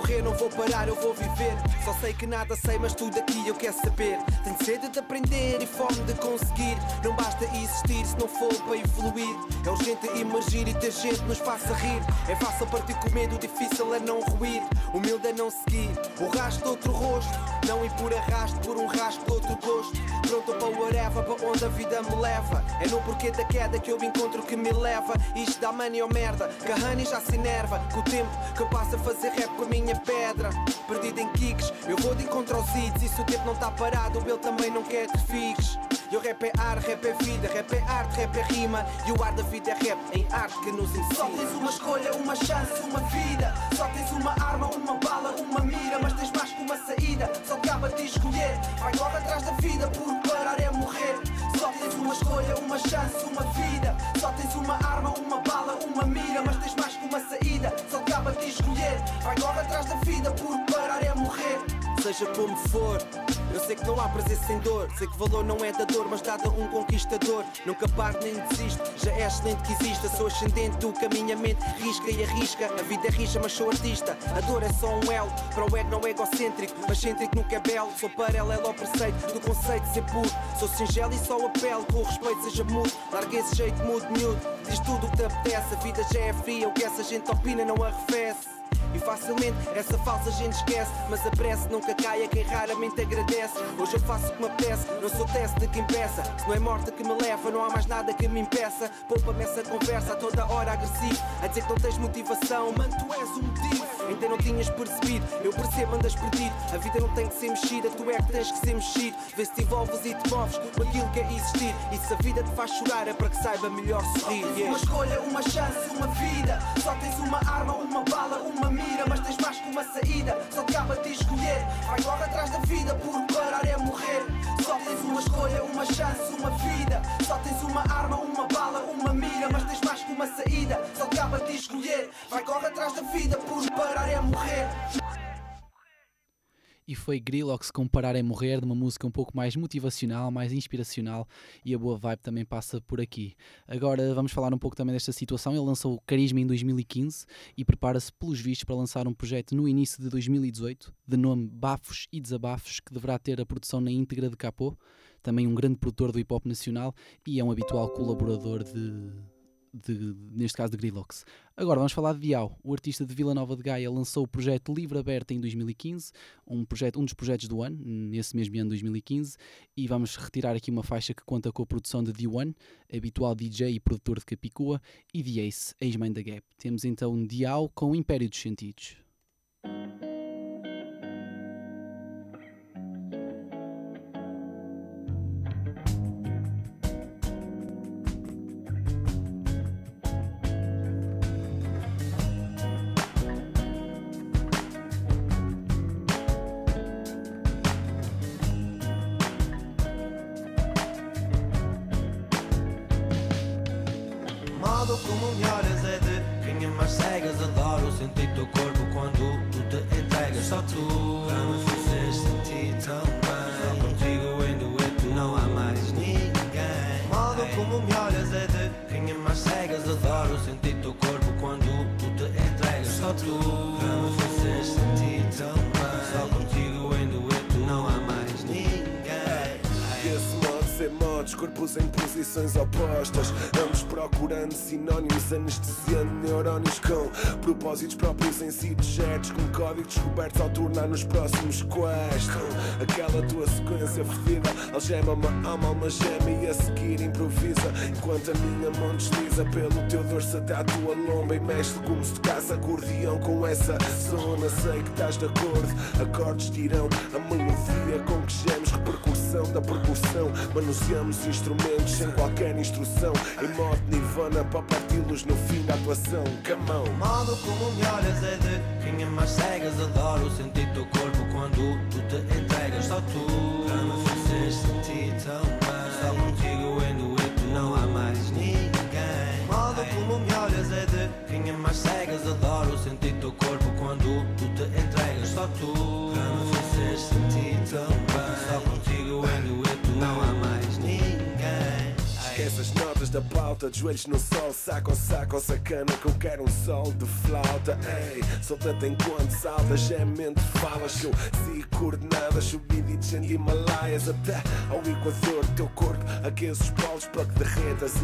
Morrer, não vou parar, eu vou viver. Só sei que nada sei, mas tudo aqui eu quero saber. Tenho sede de aprender e fome de conseguir. Não basta existir se não for para evoluir. É urgente emergir e ter gente nos faça rir. É fácil partir com medo, difícil é não ruir. Humilde é não seguir o rastro de outro rosto. Não ir por arrasto, por um rastro de outro gosto. Pronto para o whatever, para onde a vida me leva. É no porquê da queda que eu encontro que me leva. Isto dá money ou merda, que a honey já se enerva. Com o tempo que eu passo a fazer rap com a minha pedra. Perdido em kicks, eu vou de encontro aos hits. E se o tempo não está parado, ele também não quer que fiques. Eu rap é ar, rap é vida, rap é arte, rap é rima. E o ar da vida é rap em arte que nos ensina. Só tens uma escolha, uma chance, uma vida. Só tens uma arma, uma bala, uma mira. Mas tens mais que uma saída, só cabe a ti escolher. Vai logo atrás da vida, por parar é morrer. Só tens uma escolha, uma chance, uma vida. Só tens uma arma, uma bala, uma mira. Mas tens mais que uma saída, Vai logo atrás da vida, por parar é morrer. seja como for. Eu sei que não há prazer sem dor, sei que valor não é da dor, mas dada um conquistador. Nunca paro nem desisto, já é excelente que exista. Sou ascendente do caminho, a mente risca e arrisca. A vida é rixa, mas sou artista. A dor é só um elo, para o ego não é egocêntrico, mas cêntrico nunca é belo. Sou paralelo ao preceito do conceito de ser puro. Sou singelo e só apelo, com o respeito seja mudo. Larga esse jeito mudo, miúdo, diz tudo o que te apetece. A vida já é fria, o que essa gente opina não arrefece. E facilmente essa falsa gente esquece. Mas a prece nunca cai a quem raramente agradece. Hoje eu faço o que me apetece, não sou teste de quem peça. Se não é morte que me leva, não há mais nada que me impeça. Poupa-me essa conversa a toda hora agressivo. A dizer que não tens motivação, mano tu és o motivo. Ainda não tinhas percebido, eu percebo andas perdido. A vida não tem que ser mexida, tu é que tens que ser mexido. Vê se te envolves e te moves com aquilo que é existir. E se a vida te faz chorar é para que saiba melhor sorrir Uma yeah. escolha, uma chance, uma vida. Só tens uma arma, uma bala, uma mira. Mas tens mais que uma saída. Só te cabe a escolher. Vai, corre atrás da vida, por parar é morrer. Só tens uma escolha, uma chance, uma vida. Só tens uma arma, uma bala, uma mira. Mas tens mais que uma saída. Só te cabe a escolher. Vai, corre atrás da vida, por parar é morrer. E foi Grillox com Parar é Morrer, de uma música um pouco mais motivacional, mais inspiracional e a boa vibe também passa por aqui. Agora vamos falar um pouco também desta situação. Ele lançou o Carisma em 2015 e prepara-se, pelos vistos, para lançar um projeto no início de 2018, de nome Bafos e Desabafos, que deverá ter a produção na íntegra de Capô, também um grande produtor do hip hop nacional e é um habitual colaborador de. De- neste caso de Grillox. Agora vamos falar de Diau. O artista de Vila Nova de Gaia lançou o projeto Livre Aberta em 2015, um, projeto, um dos projetos do ano, nesse mesmo ano 2015, e vamos retirar aqui uma faixa que conta com a produção de D1, habitual DJ e produtor de Capicua, e de Ace, ex-mãe da Gap. Temos então Diau com o Império dos Sentidos. Modo como me olhas é de quem mais cegas Adoro sentir teu corpo quando tu te entregas. Só tu para me fazer sentir tão bem Só contigo em dueto não há mais ninguém. Modo como me olhas é de quem mais cegas Adoro sentir teu corpo quando tu te entregas. Só tu para me corpos em posições opostas. Ambos procurando sinónimos, anestesiando neurónios com Propósitos próprios em si certos Com códigos descobertos ao tornar-nos próximos quais Com aquela tua sequência fedida Algema-me a alma, alma gema e a seguir improvisa. Enquanto a minha mão desliza pelo teu dorso até à tua lomba E mexe como se tocasse acordeão com essa zona. Sei que estás de acordo, acordes dirão a melodia com que gemes Repercussão da percussão. Manuseamos instrumentos sem qualquer instrução. Em modo nirvana para parti-los no fim da atuação. Camão modo como me olhas é de quem é mais cegas. Adoro sentir teu corpo quando tu te entregas. Só tu para me fazer sentir tão bem. Só contigo em dueto não há mais ninguém. Modo como me olhas é de quem é mais cegas. Adoro sentir teu corpo quando tu te entregas. Só tu Da pauta, de joelhos no sol, saco saco sacana que eu quero um sol de flauta. Ei, solta-te enquanto saltas, é mente falas que eu coordenadas, subido e descendo Himalaias até ao Equador. Teu corpo aquece os polos para que derretas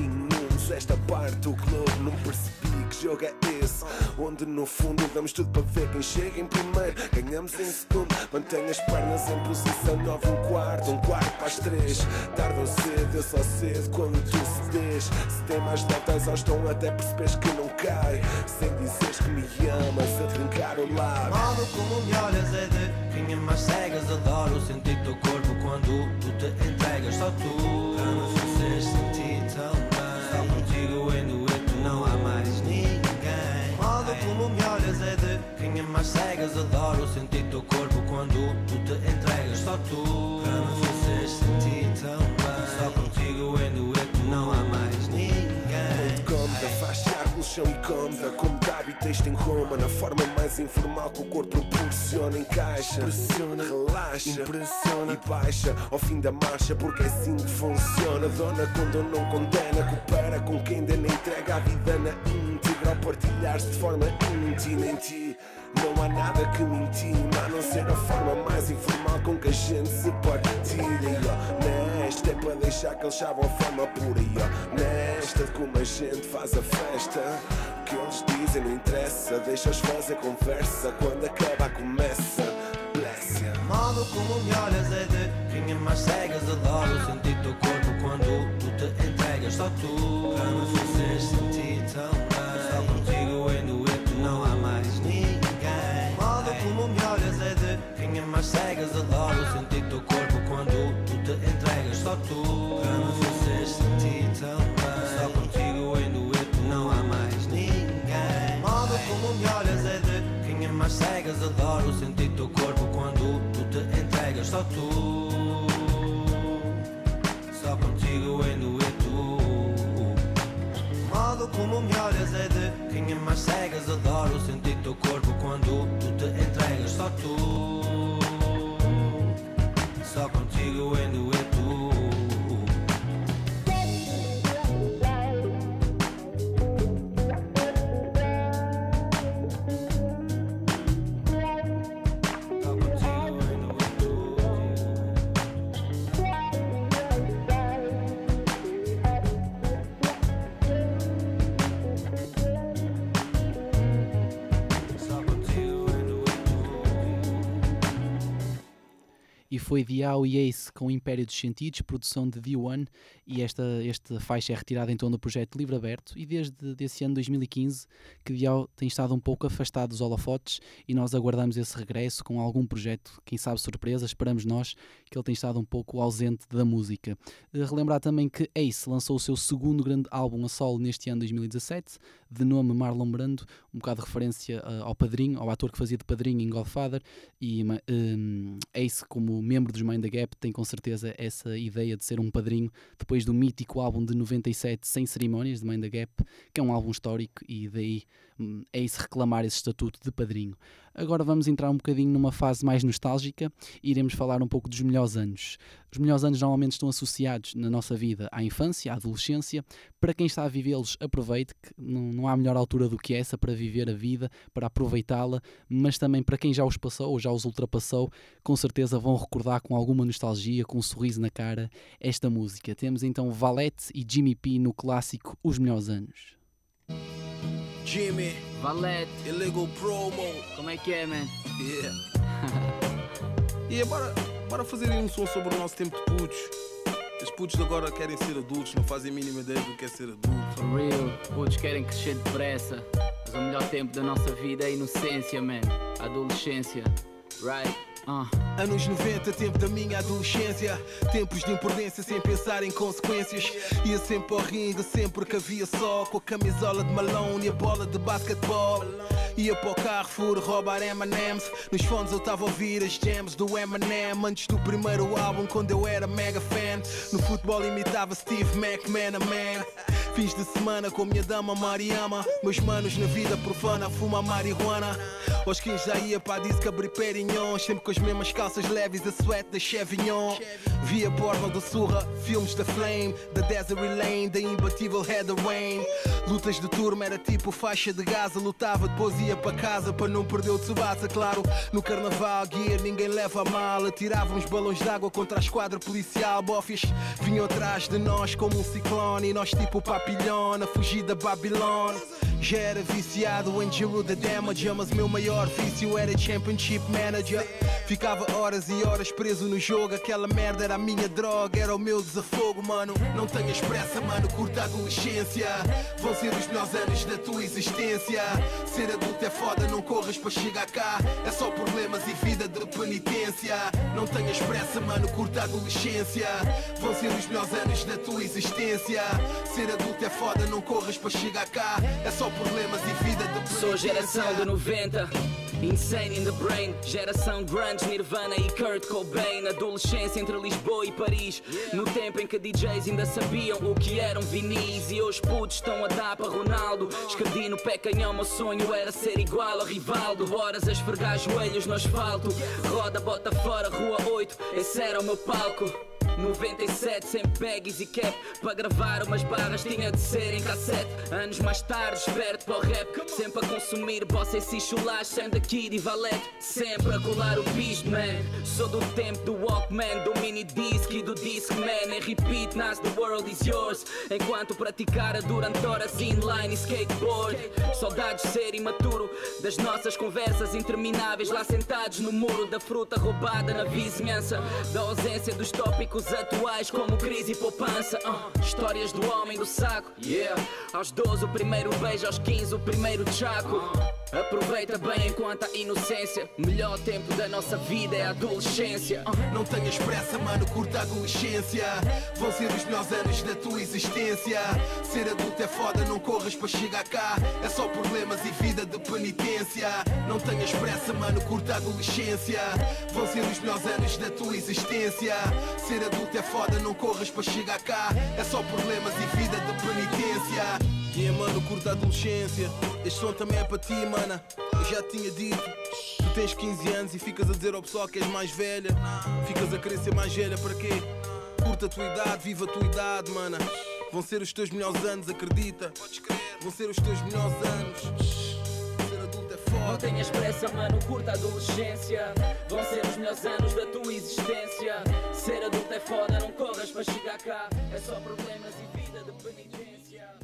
inundos. Esta parte do globo não percebi que jogo é esse, onde no fundo damos tudo para ver quem chega em primeiro, ganhamos em segundo. Mantém as pernas em posição nove, um quarto, um quarto para as três. Tarde ou cedo, eu só cedo quando tu cedes. Se tem mais volta a exaustão, até percebes que não cai. Sem dizeres que me amas, a trincar o lado. modo como me olhas é de quem é mais cegas Adoro sentir teu corpo quando tu te entregas Só tu é mais cegas Adoro sentir teu corpo quando tu te entregas. Só tu. Para me fazer sentir tão bem. Só contigo em dueto não há mais ninguém. Cómoda, faz charco no chão e cómoda Como e texto em coma Na forma mais informal que o corpo proporciona. Encaixa, pressiona, relaxa, impressiona. e baixa Ao fim da marcha porque é assim que funciona. Dona quando não condena, coopera com quem ainda nem entrega a vida na íntegra. Ao partilhar-se de forma íntima em ti não há nada que me intima A não ser a forma mais informal com que a gente se partilha. Ó, nesta é para deixar que eles chavam a forma pura ó, nesta de como a gente faz a festa. O que eles dizem não interessa Deixa-os fazer conversa. Quando acaba começa. Bless ya. modo como me olhas é de quem é mais cegas. Adoro sentir teu corpo quando tu te entregas. Só tu. Para me fazer sentir tão Adoro sentir teu corpo quando tu te entregas. Só tu para me fazer sentir tão bem. Só contigo em dueto não há mais ninguém. Modo como me olhas é de quem é mais cegas. Adoro sentir teu corpo quando tu te entregas. Só tu Só contigo em dueto modo como me olhas é de quem é mais cegas. Adoro sentir teu corpo quando tu te entregas. Só tu e foi Diao e Ace com Império dos Sentidos, produção de D1, e esta, esta faixa é retirada então do projeto Livre Aberto, e desde esse ano 2015 que Diao tem estado um pouco afastado dos holofotes e nós aguardamos esse regresso com algum projeto, quem sabe surpresa, esperamos nós que ele tem estado um pouco ausente da música. Eh, Relembrar também que Ace lançou o seu segundo grande álbum a solo neste ano 2017, de nome Marlon Brando, um bocado de referência eh, ao padrinho, ao ator que fazia de padrinho em Godfather, e um, Ace, como membro dos Mind the Gap, tem com certeza essa ideia de ser um padrinho depois do mítico álbum de 97 Sem Cerimónias de Mind the Gap, que é um álbum histórico e daí hum, Ace reclamar esse estatuto de padrinho. Agora vamos entrar um bocadinho numa fase mais nostálgica e iremos falar um pouco dos melhores anos. Os melhores anos normalmente estão associados na nossa vida à infância, à adolescência. Para quem está a vivê-los, aproveite, que não, não há melhor altura do que essa para viver a vida, para aproveitá-la, mas também para quem já os passou ou já os ultrapassou, com certeza vão recordar com alguma nostalgia, com um sorriso na cara, esta música. Temos então Valete e Jimmy P no clássico Os Melhores Anos. Jimmy. Valete. Illegal promo. Como é que é, man? Yeah. e bora, bora fazer aí um som sobre o nosso tempo de putos. Os putos agora querem ser adultos, não fazem a mínima ideia do que é ser adulto. For real, putos querem crescer depressa. Mas o melhor tempo da nossa vida é a inocência, man. A adolescência. Right? Uh. Anos 90, tempo da minha adolescência. Tempos de imprudência sem pensar em consequências. Ia sempre ao ringue, sempre que havia sol. Com a camisola de Malone e a bola de basquetebol. Ia para o Carrefour roubar M&M's Nos fones eu tava a ouvir as jams do Eminem Antes do primeiro álbum quando eu era mega fan No futebol imitava Steve McMahon, man Fins de semana com minha dama Mariama. Meus manos na vida profana fuma marihuana. Aos 15 já ia para a disco abrir Perignon Sempre com as mesmas calças leves a sweat da Chevignon. Via porno do Surra, filmes da Flame Da Desiree Lane, da imbatível Heather Wayne. Lutas de turma era tipo faixa de Gaza. Lutava, depois ia para casa para não perder o Tsubasa. Claro, no carnaval, gear, ninguém leva a mal. Atirávamos balões de água contra a esquadra policial. Bófias vinham atrás de nós como um ciclone. E nós tipo papilhão, a fugir da Babilônia já era viciado em Giro the Damage Mas meu maior vício era Championship Manager. Ficava horas e horas preso no jogo Aquela merda era a minha droga, era o meu desafogo, mano. Não tenhas pressa, mano, curta a adolescência. Vão ser os melhores anos da tua existência. Ser adulto é foda, não corras para chegar cá. É só problemas e vida de penitência. Não tenhas pressa, mano, curta a adolescência. Vão ser os melhores anos da tua existência. Ser adulto é foda, não corras para chegar cá. É só problemas e vida de Sou geração do 90 Insane in the brain, geração grunge, Nirvana e Kurt Cobain. Adolescência entre Lisboa e Paris. No tempo em que DJs ainda sabiam o que eram vinis. E hoje putos estão a dar para Ronaldo. Escrevi no pé canhão, meu sonho era ser igual a Rivaldo. Horas a esfregar joelhos no asfalto. Roda, bota fora, rua 8, esse era o meu palco. 97, sem baggies e cap. Para gravar umas barras tinha de ser em cassete. Anos mais tarde, esperto para o rap. Sempre a consumir bossa e se chulares Sem daqui de valete. Sempre a colar o beast, man. Sou do tempo do Walkman Do mini disc e do Discman Em repeat, nas the world is yours. Enquanto praticara durante horas inline e skateboard. Saudades de ser imaturo Das nossas conversas intermináveis. Lá sentados no muro da fruta roubada na vizinhança. Da ausência dos tópicos atuais como crise e poupança. Uh, Histórias do homem do saco. Yeah. Aos 12 o primeiro beijo, aos 15 o primeiro chaco Aproveita bem enquanto a inocência. Melhor tempo da nossa vida é a adolescência. Uh. Não tenhas pressa, mano, curta a adolescência. Vão ser os melhores anos da tua existência. Ser adulto é foda, não corras para chegar cá. É só problemas e vida de penitência. Não tenhas pressa, mano, curta a adolescência. Vão ser os melhores anos da tua existência. Ser adulto é foda, não corras para chegar cá. É só problemas e vida de penitência. Yeah, mano, curta a adolescência. Este som também é para ti, mana. Eu já tinha dito Tu tens 15 anos e ficas a dizer ao pessoal que és mais velha. Ficas a querer ser mais velha para quê? Curta a tua idade, viva a tua idade, mana. Vão ser os teus melhores anos, acredita? Vão ser os teus melhores anos Não tenhas pressa, mano, curta a adolescência. Vão ser os melhores anos da tua existência. Ser adulto é foda, não corras para chegar cá. É só problemas e vida de penitência.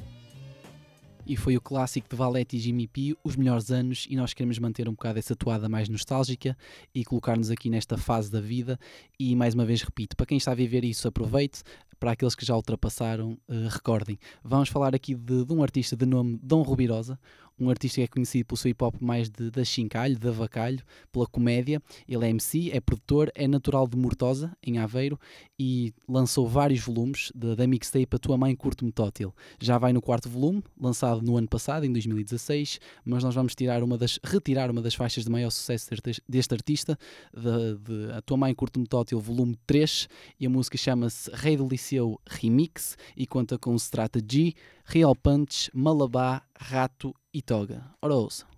E foi o clássico de Valete e Jimmy P, os melhores anos, e nós queremos manter um bocado essa toada mais nostálgica e colocar-nos aqui nesta fase da vida. E mais uma vez repito, para quem está a viver isso, aproveite, para aqueles que já ultrapassaram, uh, recordem. Vamos falar aqui de, de, um artista de nome Dom Rubirosa, um artista que é conhecido pelo seu hip hop mais de, da chincalho, de avacalho, pela comédia. Ele é MC, é produtor, é natural de Mortosa, em Aveiro, e lançou vários volumes da, mixtape A Tua Mãe Curte-me Tótil. Já vai no quarto volume, lançado no ano passado, em 2016, mas nós vamos tirar uma das, retirar uma das faixas de maior sucesso deste artista, de, de A Tua Mãe Curte-me Tótil, volume 3, e a música chama-se Rei do Liceu Remix e conta com Strata G, Real Punch, Malabá, Rato e Toga. Ora ouça.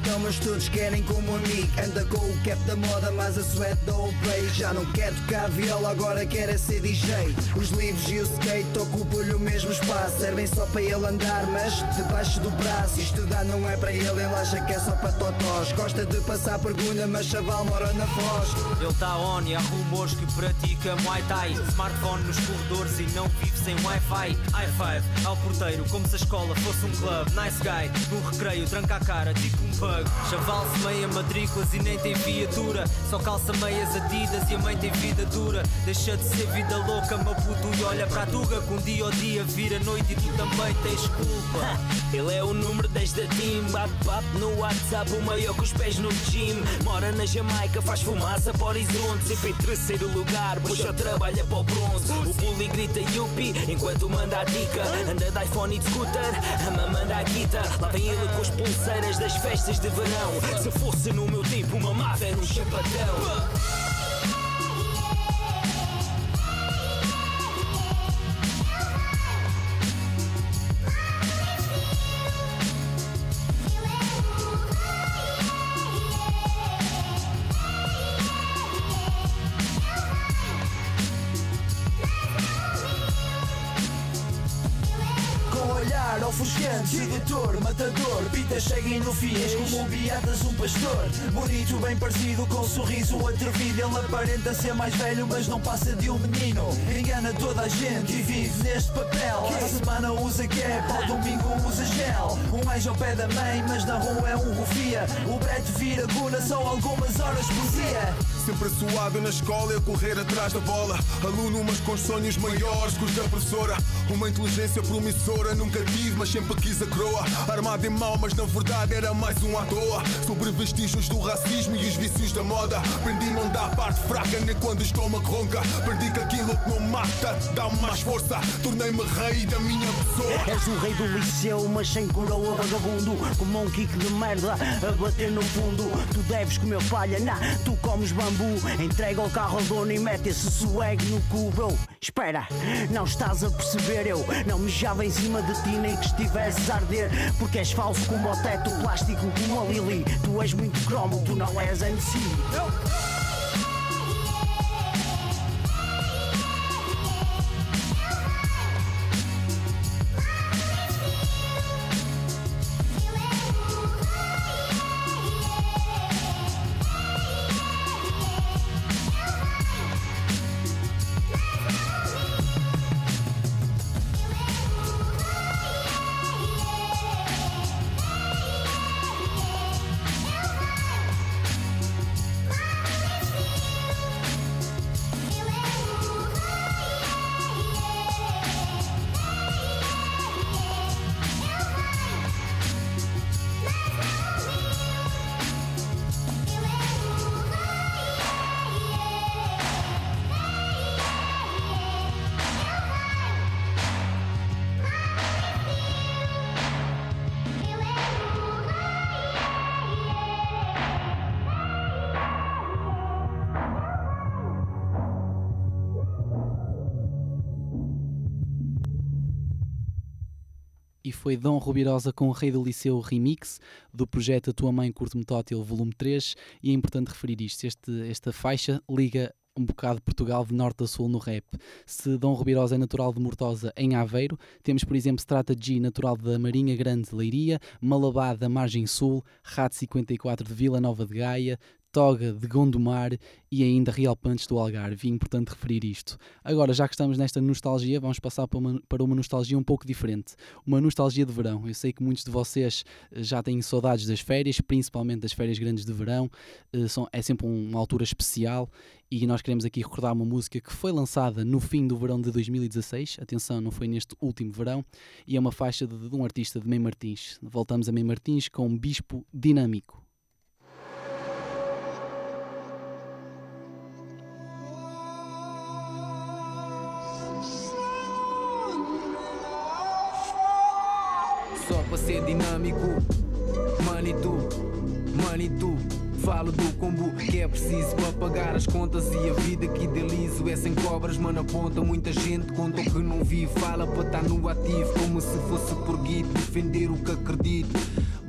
Muito o cartão mas todos querem como amigo. Anda com o cap da moda mas a sweat old play Já não quer tocar viola agora quer é ser DJ Os livros e o skate ocupam-lhe o mesmo espaço. Servem só para ele andar mas debaixo do braço. Estudar não é para ele, ele acha que é só para totós. Gosta de passar pergunta mas chaval mora na Foz. Ele tá on e há rumores que pratica Muay Thai. Smartphone nos corredores e não vive sem Wi-Fi. High five ao porteiro como se a escola fosse um club. Nice guy, no recreio tranca a cara tipo um pug Chaval meia matrículas e nem tem viatura. Só calça meias adidas e a mãe tem vida dura. Deixa de ser vida louca meu puto e olha para tuga Que um dia ao dia vira noite e tu também tens culpa. Ele é o número 10 da team. Bate papo no WhatsApp, o maior com os pés no gym. Mora na Jamaica, faz fumaça para horizonte. Sempre em terceiro lugar, puxa trabalha para o bronze. O bully grita yuppie enquanto manda a dica. Anda de iPhone e de scooter a mamanda a guita, lá vem ele com as pulseiras das festas de verão. Se fosse no meu tempo, uma máfia num chapadão. Pitas seguem no fiéis Como beatas um pastor. Bonito, bem parecido, com um sorriso atrevido. Ele aparenta ser mais velho, mas não passa de um menino. Engana toda a gente e vive neste papel. A semana usa cap, ao domingo usa gel. Um anjo ao pé da mãe, mas na rua é um rufia. O brete vira guna só algumas horas por dia. Sempre suado na escola e a correr atrás da bola. Aluno, mas com sonhos maiores que os da professora. Uma inteligência promissora, nunca tive, mas sempre quis a croa. Armado em mal, mas na verdade era mais um à toa. Sobre vestígios do racismo e os vícios da moda. Aprendi não dar parte fraca, nem quando o estômago ronca. Aprendi que aquilo que não mata dá-me mais força. Tornei-me rei da minha pessoa. És o rei do liceu, mas sem coroa, vagabundo. Como um kick de merda a bater no fundo. Tu deves comer palha, nah, tu comes bambu. Entrega o carro ao dono e mete esse swag no cu, bro. Espera, não estás a perceber? Eu não mijava em cima de ti, nem que estivesses a arder. Porque és falso como o teto, plástico como a Lily. Tu és muito cromo, tu não és MC. E foi Dom Rubirosa com o Rei do Liceu Remix do projeto A Tua Mãe Curte-me Tótil Volume 3 e é importante referir isto, este, esta faixa liga um bocado Portugal de norte a sul no rap. Se Dom Rubirosa é natural de Mortosa em Aveiro, temos por exemplo Strategy natural da Marinha Grande de Leiria, Malabá da Margem Sul, Rato 54 de Vila Nova de Gaia, Toga de Gondomar e ainda Real Punch do Algarve. É importante referir isto. Agora, já que estamos nesta nostalgia, vamos passar para uma, para uma nostalgia um pouco diferente. Uma nostalgia de verão. Eu sei que muitos de vocês eh, já têm saudades das férias, principalmente das férias grandes de verão. Eh, é sempre uma altura especial e nós queremos aqui recordar uma música que foi lançada no fim do verão de 2016. Atenção, não foi neste último verão. E é uma faixa de, de um artista de Mem Martins. Voltamos a Mem Martins com Bispo Dinâmico. Falo do combo que é preciso para pagar as contas e a vida que idealizo é sem cobras, mano. Aponta muita gente, conta o que não vive. Fala para estar no ativo, como se fosse por guito, defender o que acredito.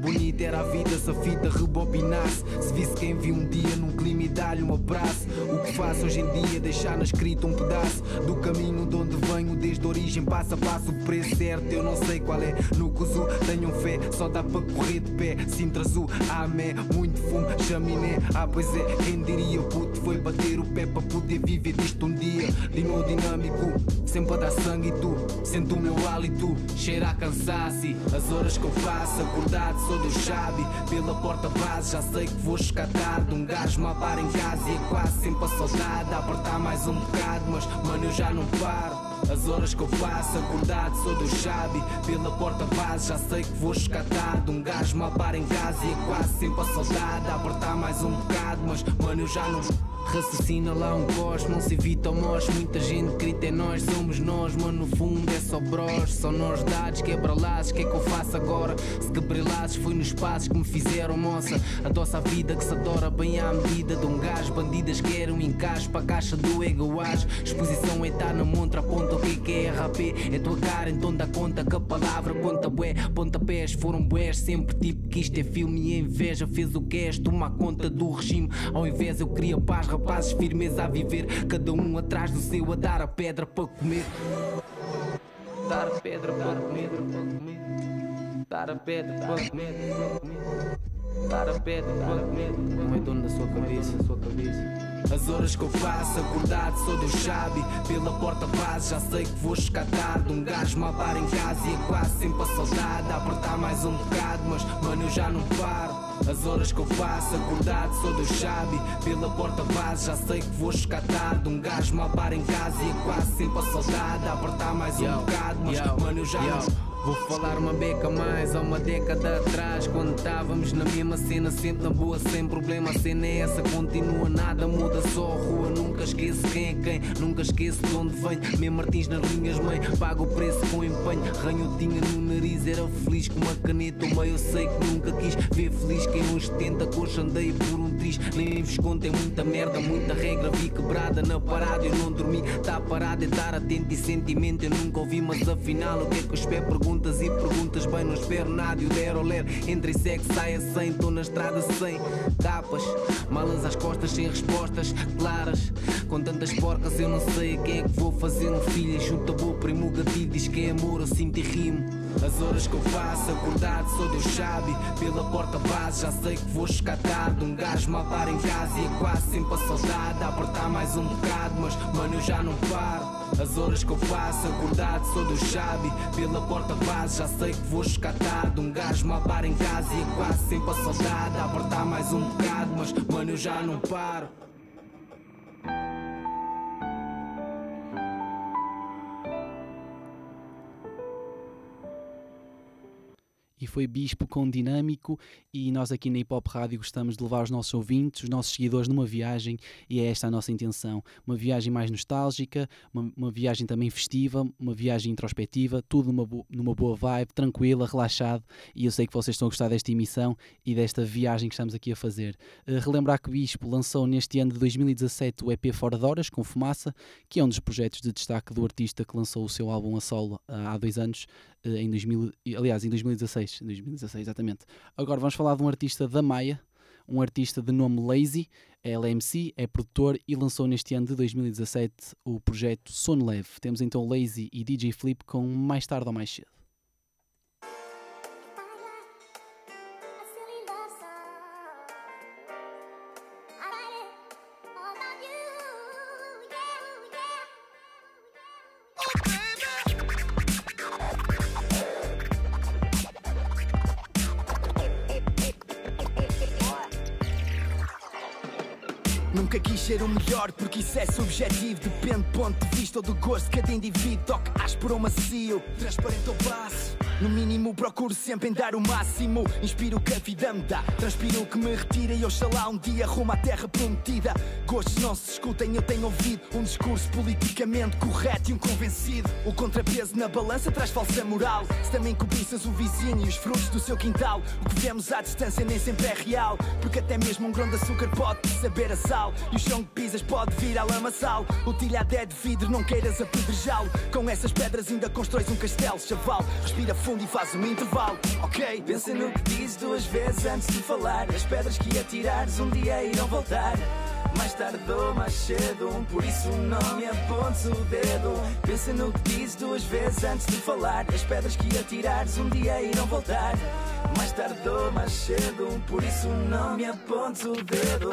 Bonita era a vida se a fita rebobinasse. Se visse quem viu um dia num clima e dá-lhe um abraço. O que faço hoje em dia é deixar na escrita um pedaço do caminho de onde venho, desde a origem, passo a passo. O preço certo eu não sei qual é. No cuso tenham fé, só dá para correr de pé. Sintra azul, amé, muito fumo, chaminé. Ah, pois é, quem diria, puto, foi bater o pé para poder viver disto um dia. Dino dinâmico, sempre a dar sangue e tu. Sento o meu hálito, cheira a cansaço. As horas que eu faço, acordado, sou do. Pela porta base, já sei que vou chegar tarde. Um gajo mal para em casa e é quase sempre a saudade. Apertar mais um bocado, mas mano, eu já não paro. As horas que eu passo, acordado, sou do chave. Pela porta base, já sei que vou tarde. Um gajo mal para em casa e é quase sempre a saudade. A apertar mais um bocado, mas mano, eu já não. Raciocina lá um cos, não se evita o mós. Muita gente grita é nós, somos nós, mano. No fundo é só bros, são nós dados, quebra laços. Que é que eu faço agora? Se quebrei laços, foi nos passos que me fizeram moça. Adoça a vida que se adora bem à medida de um gajo. Bandidas querem um encaixe para a caixa do egoás. Exposição é estar na montra, aponta o que é RAP. É tua cara, então dá conta que a palavra conta bué. Pontapés foram bués, sempre tipo que isto é filme e a inveja fez o que és. Toma conta do regime, ao invés eu queria paz, rapazes firmes a viver. Cada um atrás do seu a dar a pedra para comer. Dar a pedra para comer, para comer. Estar a de quanto medo. Estar a de quanto medo. Não é dono da sua cabeça. As horas que eu passo acordado sou Deus sabe Pela porta base já sei que vou chegar tarde Um gajo para em casa e é quase sempre a saudade. Apertar mais um bocado mas mano eu já não paro. As horas que eu passo acordado sou Deus sabe Pela porta base já sei que vou chegar tarde Um gajo para em casa e é quase sempre a saudade. Apertar mais um bocado mas mano eu já não Vou falar uma beca mais há uma década atrás Quando estávamos na mesma cena Sempre na boa, sem problema. A cena é essa, continua, nada muda Só a rua, nunca esqueço quem é quem Nunca esqueço de onde vem. Mesmo Martins nas linhas, mãe Pago o preço com empenho. Ranho tinha no nariz, era feliz com uma caneta. Uma eu sei que nunca quis ver feliz Quem hoje tenta, coxa andei por um triz Nem vos conto, é muita merda, muita regra Vi quebrada na parada, eu não dormi Tá parado, é estar atento e sentimento Eu nunca ouvi, mas afinal o que é que eu espero? Perguntas e perguntas, bem, não espero nada. E o der ou ler, entre sexo, saia sem. Estou na estrada sem capas, malas às costas, sem respostas claras. Com tantas porcas, eu não sei a quem é que vou fazer um filho. Junta o primo, gatilho, diz que é amor, eu sinto e rimo. As horas que eu passo acordado, sou Deus sabe. Pela porta base, já sei que vou chegar tarde. Um gajo mal para em casa e é quase sempre a saudade. Apertar mais um bocado, mas mano, eu já não paro. As horas que eu passo acordado sou do chave Pela porta base já sei que vou chegar tarde Um gajo mal para em casa e é quase sempre a saudade apertar mais um bocado mas mano eu já não paro e foi Bispo com Dinâmico e nós aqui na Hip Hop Rádio gostamos de levar os nossos ouvintes, os nossos seguidores numa viagem e é esta a nossa intenção. Uma viagem mais nostálgica, uma, uma viagem também festiva, uma viagem introspectiva, tudo numa, bo numa boa vibe, tranquila, relaxado e eu sei que vocês estão a gostar desta emissão e desta viagem que estamos aqui a fazer. Uh, relembrar que o Bispo lançou neste ano de 2017 o EP Fora de Horas, com Fumaça, que é um dos projetos de destaque do artista que lançou o seu álbum a solo uh, há dois anos, em 2000, aliás, em 2016 2016, 2016 exatamente. Agora vamos falar de um artista da Maia, um artista de nome Lazy, é LMC, é produtor e lançou neste ano de 2017 o projeto Sono Leve. Temos então Lazy e DJ Flip com Mais Tarde ou Mais Cedo. Nunca quis ser o melhor porque isso é subjetivo. Depende do ponto de vista ou do gosto. De cada indivíduo Toque áspero ou macio, transparente ou passo no mínimo procuro sempre em dar o máximo. Inspiro o que a vida me dá. Transpiro o que me retira e oxalá um dia rumo à terra prometida. Gostos não se escutem, eu tenho ouvido Um discurso politicamente correto e um convencido. O contrapeso na balança traz falsa moral. Se também cobiças o vizinho e os frutos do seu quintal O que vemos à distância nem sempre é real. Porque até mesmo um grão de açúcar pode saber a sal. E o chão que pisas pode vir à lamaçal O telhado é de vidro, não queiras apedrejá-lo. Com essas pedras ainda constróis um castelo, chaval. Respira fundo fundo e faz um intervalo, ok? Pensa no que dizes duas vezes antes de falar. As pedras que atirares um dia irão voltar. Mais tarde ou mais cedo, por isso não me apontes o dedo. Pensa no que dizes duas vezes antes de falar. As pedras que atirares um dia irão voltar. Mais tarde ou mais cedo, por isso não me apontes o dedo.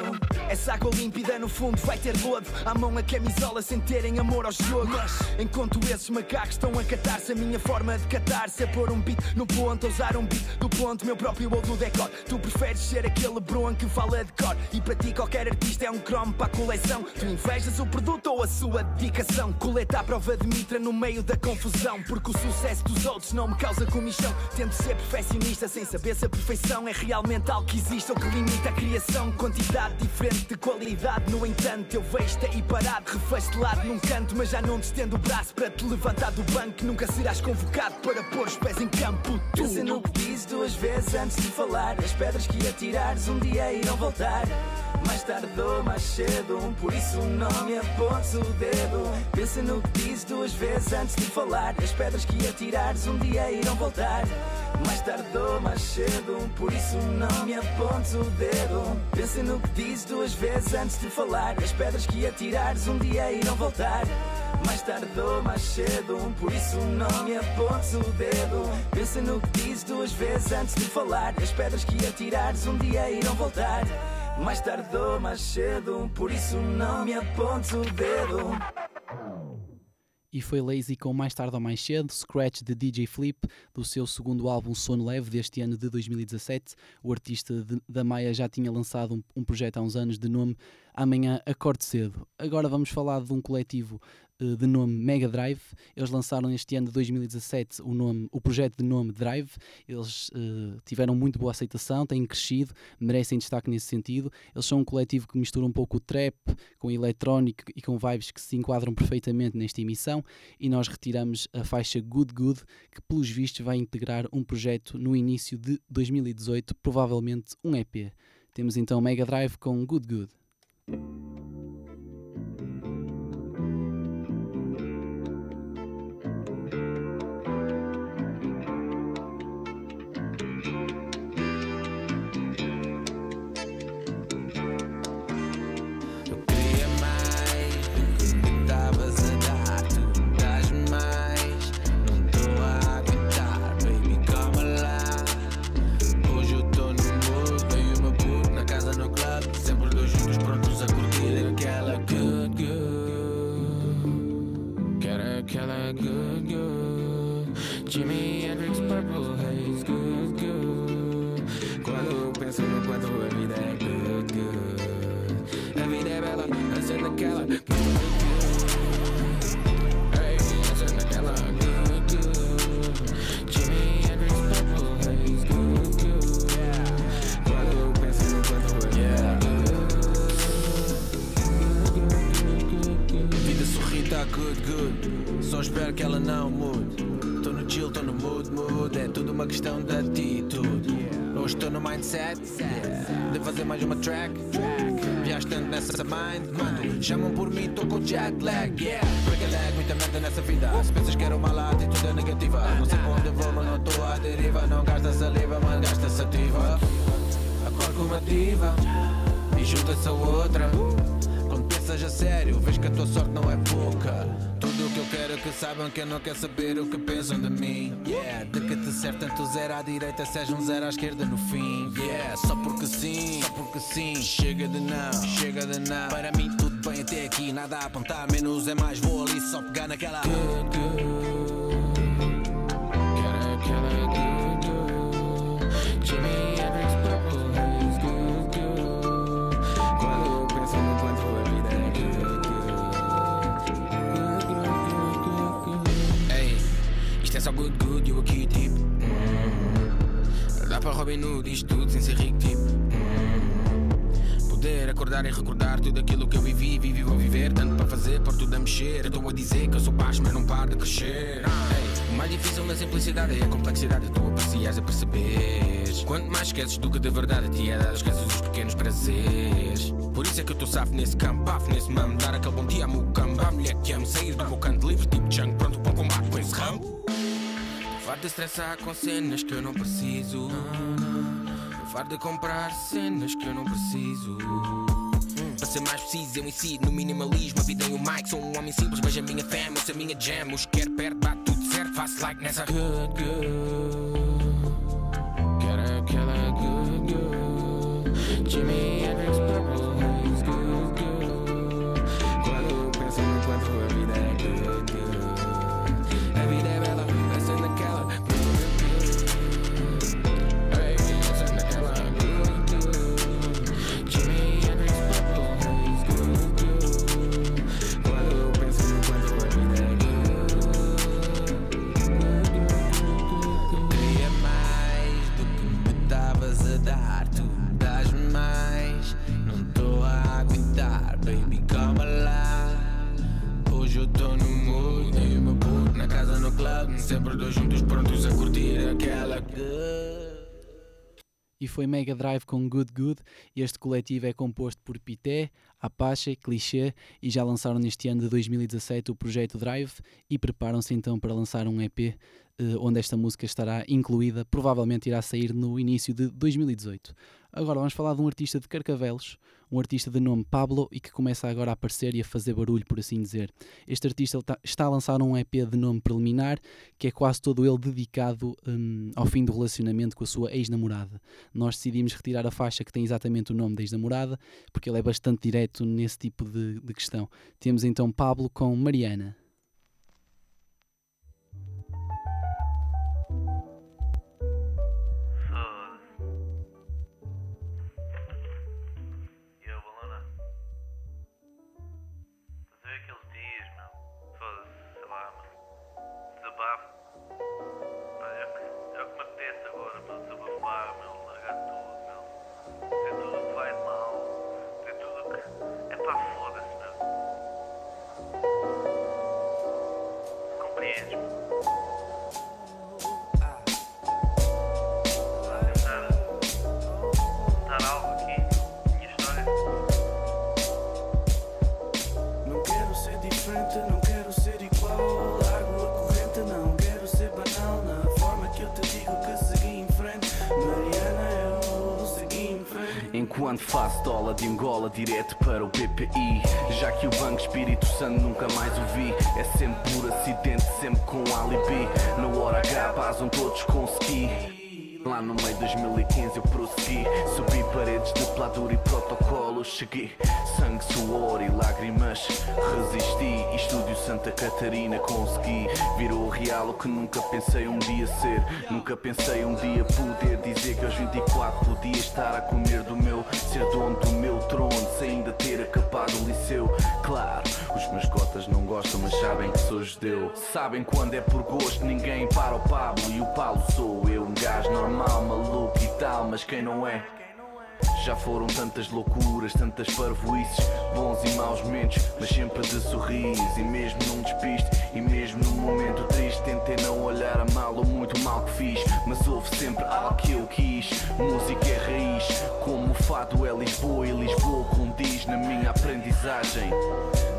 Essa água límpida no fundo vai ter lodo. À mão a camisola sem terem amor ao jogo. Mas enquanto esses macacos estão a catar-se, a minha forma de catar-se é pôr um beat no ponto, usar um beat do ponto, meu próprio ou do decor. Tu preferes ser aquele bron que fala de cor. E para ti qualquer artista é um cromo para a coleção. Tu invejas o produto ou a sua dedicação. Coleta à prova de mitra no meio da confusão. Porque o sucesso dos outros não me causa comichão. Tento ser perfeccionista sem saber se a perfeição é realmente algo que existe ou que limita a criação. Quantidade diferente de qualidade, no entanto, eu vejo-te aí parado, refeito de lado num canto, mas já não te estendo o braço para te levantar do banco. Nunca serás convocado para pôr os pés em campo. Tu. Pensa no que dizes duas vezes antes de falar. As pedras que atirares um dia irão voltar. Mais tarde ou mais cedo, por isso não me apontes o dedo. Pensa no que dizes duas vezes antes de falar. As pedras que atirares um dia irão voltar. Mais tarde ou mais cedo, por isso não me apontes o dedo. Pensa no que dizes duas vezes antes de falar. As pedras que atirares um dia irão voltar. Mais tarde ou mais cedo, por isso não me apontes o dedo. Pensa no que dizes duas vezes antes de falar. As pedras que atirares um dia irão voltar. Mais tarde ou mais cedo, por isso não me apontes o dedo. e foi Lazy com mais tarde ou mais cedo, Scratch de DJ Flip, do seu segundo álbum Sono Leve deste ano de 2017. O artista de- da Maia já tinha lançado um, um projeto há uns anos de nome Amanhã Acorde Cedo. Agora vamos falar de um coletivo de nome Mega Drive. Eles lançaram este ano de 2017 o, nome, o projeto de nome Drive. Eles eh, tiveram muito boa aceitação, têm crescido, merecem destaque nesse sentido. Eles são um coletivo que mistura um pouco o trap com eletrónico e com vibes que se enquadram perfeitamente nesta emissão. E nós retiramos a faixa Good Good, que pelos vistos vai integrar um projeto no início de 2018, provavelmente um EP. Temos então Mega Drive com Good Good. À direita, seja um zero à esquerda no fim. Yeah, só porque sim, só porque sim. Chega de não, chega de não. Para mim tudo bem até aqui, nada a apontar, menos é mais. Vou ali só pegar naquela. Good, Robin Hood isto tudo sem ser rico tipo. hum. Poder acordar e recordar tudo aquilo que eu vivi, vivi vou viver, tanto para fazer, por tudo a mexer. Estou a dizer que eu sou baixo, mas não paro de crescer. Ei, o mais difícil na simplicidade é a complexidade, tu aprecias a perceberes. Quanto mais esqueces do que de verdade te é dado, esqueces os pequenos prazeres. Por isso é que eu estou safo nesse campo, bafo nesse mamo, dar aquele bom dia a meu campo. A mulher que amo, sair do meu canto livre, tipo Chang, pronto para um combate com esse ramo. De estressar com cenas que eu não preciso. Farto de comprar cenas que eu não preciso. Para ser mais preciso, eu incido no minimalismo. A vida em um mic, sou um homem simples, mas a minha fama, eu sou a minha jam. Os quero perto, bate tudo certo, faço like nessa. Good, good. Sempre dois juntos prontos a curtir aquela. e foi Mega Drive com Good Good. Este coletivo é composto por Pité, Apache, Cliché e já lançaram neste ano de 2017 o projeto Drive e preparam-se então para lançar um EP eh, onde esta música estará incluída, provavelmente irá sair no início de 2018. Agora vamos falar de um artista de Carcavelos, um artista de nome Pablo e que começa agora a aparecer e a fazer barulho, por assim dizer. Este artista tá, está a lançar um EP de nome Preliminar, que é quase todo ele dedicado um, ao fim do relacionamento com a sua ex-namorada. Nós decidimos retirar a faixa que tem exatamente o nome da ex-namorada, porque ele é bastante direto nesse tipo de, de questão. Temos então Pablo com Mariana. Enquanto faço dólar de Angola direto para o BPI Já que o Banco Espírito Santo nunca mais o vi. É sempre por acidente, sempre com alibi. Na hora H vazam todos com ski Lá no meio de 2015 eu prossegui Subi paredes de pladur e protocolos Cheguei. Sangue, suor e lágrimas. Resisti. Estúdio Santa Catarina consegui. Virou real o que nunca pensei um dia ser. Nunca pensei um dia poder dizer que aos 24 podia estar a comer do meu Ser dono do meu trono sem ainda ter acabado o liceu. Claro, os meus cotas não gostam mas sabem que sou judeu. Sabem quando é por gosto ninguém para o Pablo E o Paulo sou eu, um gajo normal, maluco e tal Mas quem não é? Já foram tantas loucuras, tantas parvoices, bons e maus momentos, mas sempre de sorriso. E mesmo num despiste, e mesmo num momento triste, tentei não olhar a mal ou muito mal que fiz. Mas houve sempre algo que eu quis. Música é raiz, como o fado é Lisboa e Lisboa condiz na minha aprendizagem.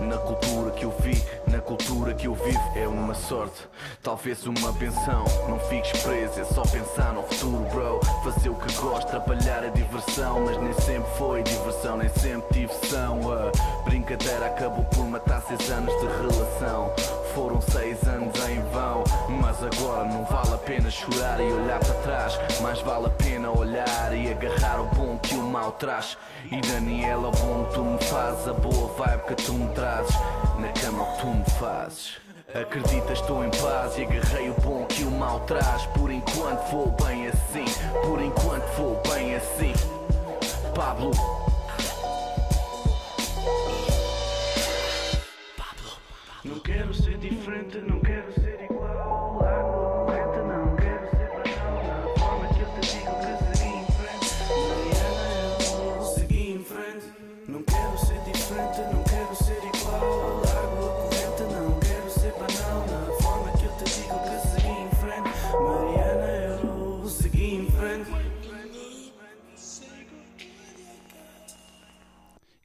Na cultura que eu vi, na cultura que eu vivo, é uma sorte, talvez uma benção. Não fiques preso, é só pensar no futuro, bro. Fazer o que gosto, trabalhar é diversão, mas nem sempre foi diversão, nem sempre diversão. A brincadeira acabou por matar seis anos de relação. Foram seis anos em vão, mas agora não vale a pena chorar e olhar para trás. Mais vale a pena olhar e agarrar o bom que o mal traz. E Daniela, o bom que tu me fazes, a boa vibe que tu me trazes, na cama que tu me fazes. Acredita, estou em paz e agarrei o bom que o mal traz. Por enquanto vou bem assim, por enquanto vou bem assim. Pablo. Não quero ser diferente, não quero ser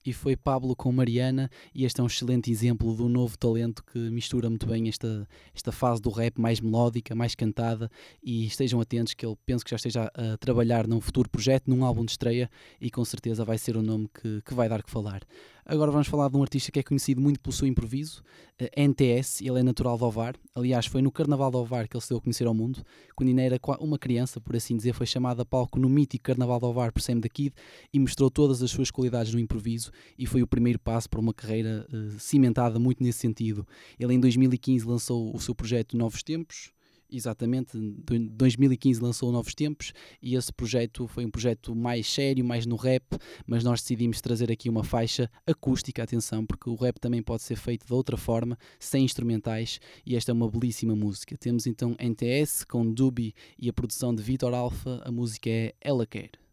e foi Pablo com Mariana, e este é um excelente exemplo do novo talento que mistura muito bem esta, esta fase do rap mais melódica, mais cantada, e estejam atentos que ele penso que já esteja a, trabalhar num futuro projeto, num álbum de estreia, e com certeza vai ser o nome que, que vai dar que falar. Agora vamos falar de um artista que é conhecido muito pelo seu improviso, uh, NTS, ele é natural de Ovar, aliás foi no Carnaval de Ovar que ele se deu a conhecer ao mundo, quando ainda era uma criança, por assim dizer, foi chamado a palco no mítico Carnaval de Ovar por Sam da Kid e mostrou todas as suas qualidades no improviso e foi o primeiro passo para uma carreira uh, cimentada muito nesse sentido. Ele em 2015 lançou o seu projeto Novos Tempos, Exatamente, em 2015 lançou Novos Tempos e esse projeto foi um projeto mais sério, mais no rap, mas nós decidimos trazer aqui uma faixa acústica, atenção, porque o rap também pode ser feito de outra forma, sem instrumentais, e esta é uma belíssima música. Temos então NTS com Dubi e a produção de Vitor Alfa, a música é Ela Quer.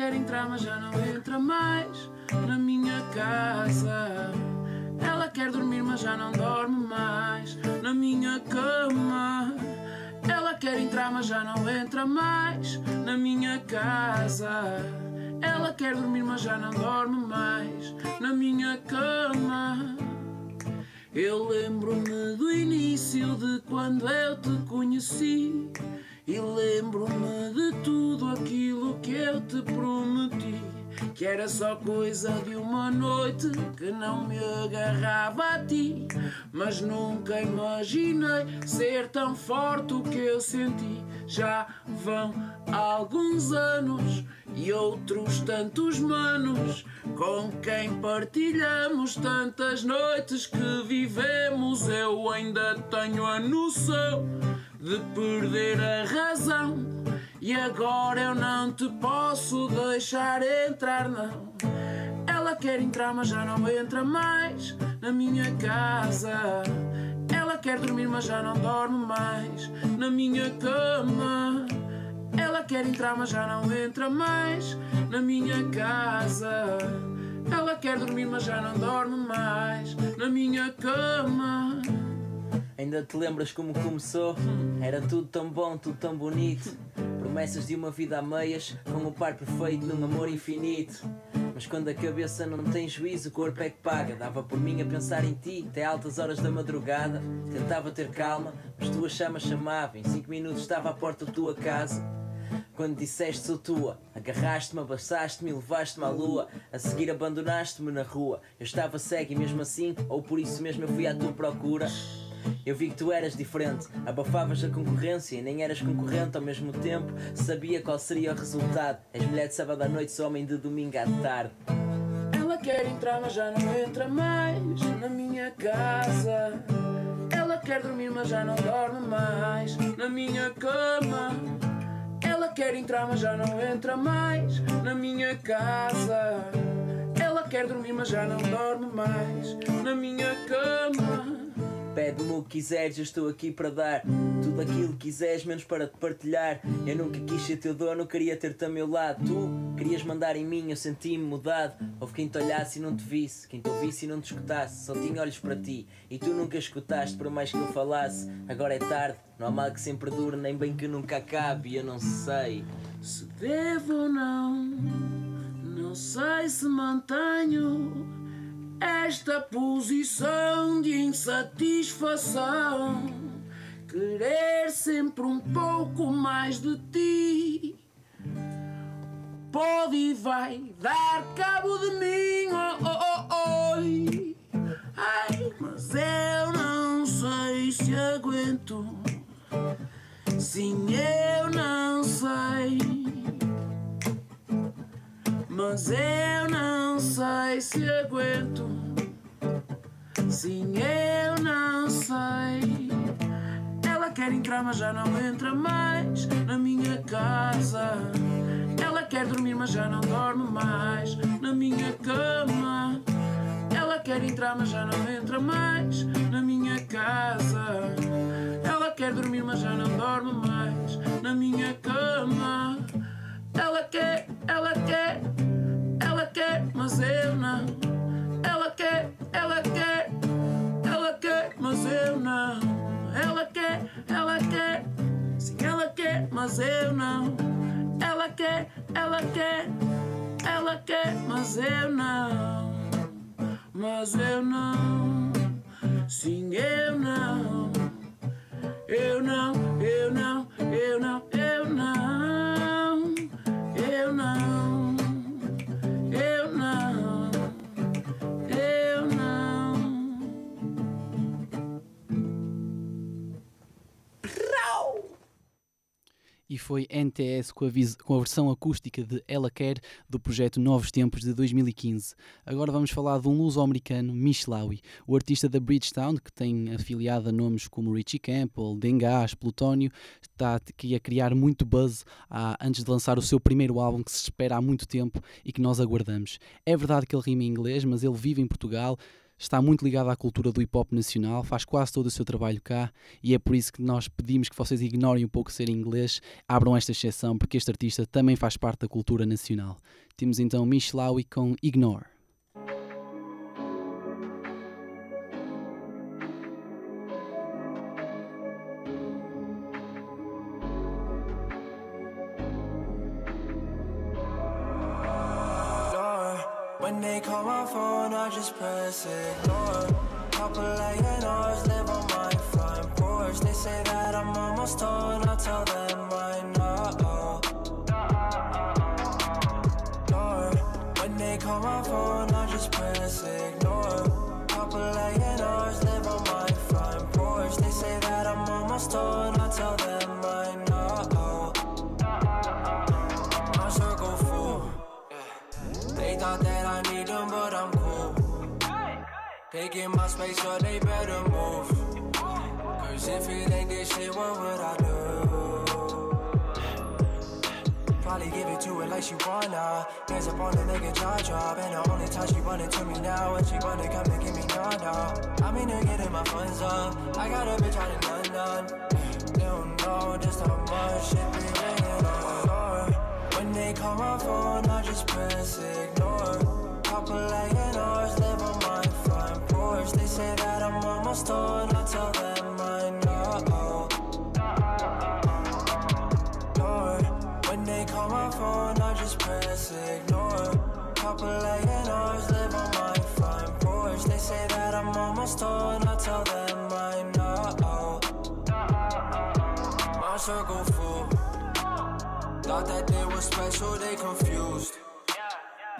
Quer entrar, mas já não entra mais na minha casa. Ela quer dormir, mas já não dorme mais na minha cama. Ela quer entrar, mas já não entra mais na minha casa. Ela quer dormir, mas já não dorme mais na minha cama. Eu lembro-me do início de quando eu te conheci. E lembro-me de tudo aquilo que eu te prometi. Que era só coisa de uma noite que não me agarrava a ti. Mas nunca imaginei ser tão forte o que eu senti. Já vão alguns anos e outros tantos manos com quem partilhamos tantas noites que vivemos. Eu ainda tenho a noção de perder a razão. E agora eu não te posso deixar entrar, não. Ela quer entrar, mas já não entra mais na minha casa. Ela quer dormir, mas já não dorme mais na minha cama. Ela quer entrar, mas já não entra mais na minha casa. Ela quer dormir, mas já não dorme mais na minha cama. Ainda te lembras como começou? Era tudo tão bom, tudo tão bonito. Promessas de uma vida a meias, com o par perfeito num amor infinito. Mas quando a cabeça não tem juízo, o corpo é que paga. Dava por mim a pensar em ti até altas horas da madrugada. Tentava ter calma, mas tua chama chamava. Em cinco minutos estava à porta da tua casa. Quando disseste sou tua, agarraste-me, abraçaste-me e levaste-me à lua. A seguir abandonaste-me na rua. Eu estava cego e mesmo assim, ou por isso mesmo eu fui à tua procura. Eu vi que tu eras diferente, abafavas a concorrência e nem eras concorrente ao mesmo tempo. Sabia qual seria o resultado. És mulher de sábado à noite, sou homem de domingo à tarde. Ela quer entrar, mas já não entra mais na minha casa. Ela quer dormir, mas já não dorme mais na minha cama. Ela quer entrar, mas já não entra mais na minha casa. Ela quer dormir, mas já não dorme mais na minha cama. Pede-me o que quiseres, eu estou aqui para dar tudo aquilo que quiseres, menos para te partilhar. Eu nunca quis ser teu dono, queria ter-te a meu lado. Tu querias mandar em mim, eu senti-me mudado. Houve quem te olhasse e não te visse, quem te ouvisse e não te escutasse. Só tinha olhos para ti e tu nunca escutaste, por mais que eu falasse. Agora é tarde, não há mal que sempre dure, nem bem que nunca acabe. E eu não sei se devo ou não, não sei se mantenho esta posição de insatisfação. Querer sempre um pouco mais de ti. Pode e vai dar cabo de mim, oh, oh, oh. Ai, mas eu não sei se aguento. Sim, eu não sei. Mas eu não sei se aguento. Sim, eu não sei. Ela quer entrar, mas já não entra mais na minha casa. Ela quer dormir, mas já não dorme mais na minha cama. Ela quer entrar, mas já não entra mais na minha casa. Ela quer dormir, mas já não dorme mais na minha cama. Ela quer, ela quer, ela quer, mas eu não. Ela quer, ela quer, ela quer, mas eu não. Ela quer, ela quer, sim, ela quer, mas eu não. Ela quer, ela quer, ela quer, mas eu não. Mas eu não, sim, eu não. Eu não, eu não, eu não, eu não. Eu e foi NTS com a, com a versão acústica de Ela Quer do projeto Novos Tempos de 2015. Agora vamos falar de um luso-americano, Mishlawi, o artista da Bridgetown, que tem afiliado a nomes como Richie Campbell, Dengás, Plutónio, está aqui a criar muito buzz antes de lançar o seu primeiro álbum que se espera há muito tempo e que nós aguardamos. É verdade que ele rima em inglês, mas ele vive em Portugal, está muito ligado à cultura do hip hop nacional, faz quase todo o seu trabalho cá e é por isso que nós pedimos que vocês ignorem um pouco ser inglês, abram esta exceção, porque este artista também faz parte da cultura nacional. Temos então Michelawi com Ignore. Phone, I just press ignore. Couple A&Rs live on my front porch. They say that I'm almost done. I tell them I know. Ignore. When they call my phone, I just press ignore. Couple A&Rs live on my front porch. They say that I'm almost done. I tell them but I'm cool. Taking my space, so they better move. Cause if it ain't this shit, what would I do? Probably give it to her like she wanna. Hands up on the nigga jaw drop. And the only time she running to me now, when she wanna come and give me no. I'm in here getting my funds up. I got a bitch out in London. They don't know just how much shit be ringing on. Lord. When they call my phone, I just press ignore. Couple A&Rs live on my front porch. They say that I'm almost done. I tell them I know. Lord, when they call my phone, I just press ignore. Couple A&Rs live on my front porch. They say that I'm almost done. I tell them I know. My circle full. Thought that they were special, they confused.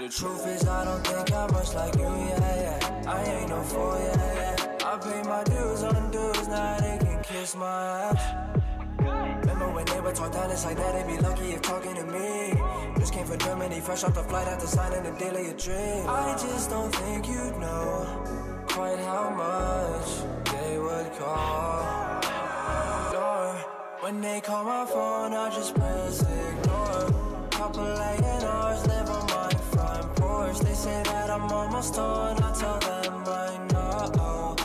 The truth is, I don't think I'm much like you, yeah, yeah. I ain't no fool, yeah, yeah. I pay my dues on dues, now they can kiss my ass. Remember when they were talk down, it's like that, they be lucky if talking to me. Just came from Germany, fresh off the flight after signing the deal of your dream. I just don't think you'd know quite how much they would call. Lord, when they call my phone, I just press ignore. Couple A&Rs live on my. They say that I'm almost done. I tell them I know.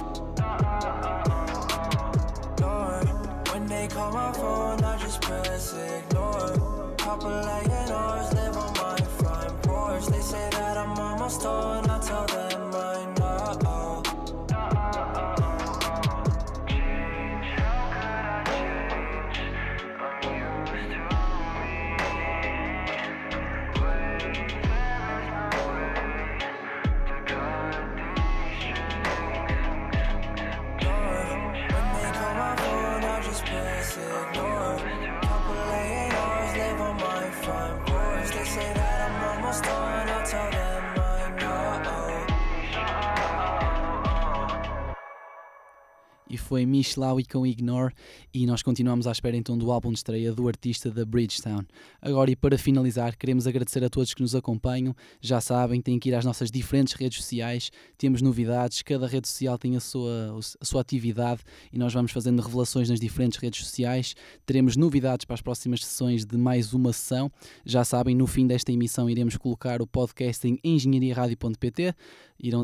Lord, when they call my phone, I just press ignore. Couple A&Rs live on my front porch. They say that I'm almost done. I tell them e foi Michelawi com Ignore e nós continuamos à espera então do álbum de estreia do artista da Bridgetown. Agora e para finalizar, queremos agradecer a todos que nos acompanham. Já sabem, têm que ir às nossas diferentes redes sociais, temos novidades, cada rede social tem a sua, a sua atividade e nós vamos fazendo revelações nas diferentes redes sociais. Teremos novidades para as próximas sessões de mais uma sessão. Já sabem, no fim desta emissão iremos colocar o podcast em engenhariaradio.pt,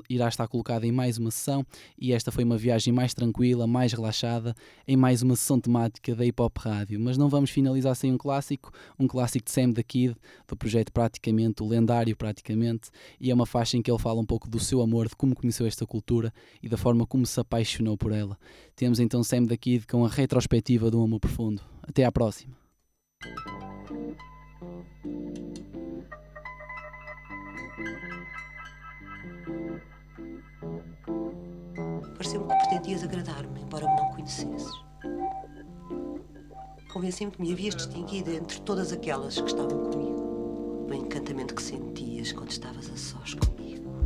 irá estar colocado em mais uma sessão e esta foi uma viagem mais tranquila, mais relaxada, em mais uma sessão temática da Hip Hop Rádio. Mas não vamos finalizar sem um clássico, um clássico de Sam the Kid, do projeto praticamente, o lendário praticamente, e é uma faixa em que ele fala um pouco do seu amor, de como conheceu esta cultura e da forma como se apaixonou por ela. Temos então Sam the Kid com a retrospectiva do amor profundo. Até à próxima. Pareceu-me que pretendias agradar-me, embora me não conhecesses. Convenci-me que me havias distinguido entre todas aquelas que estavam comigo. Do encantamento que sentias quando estavas a sós comigo.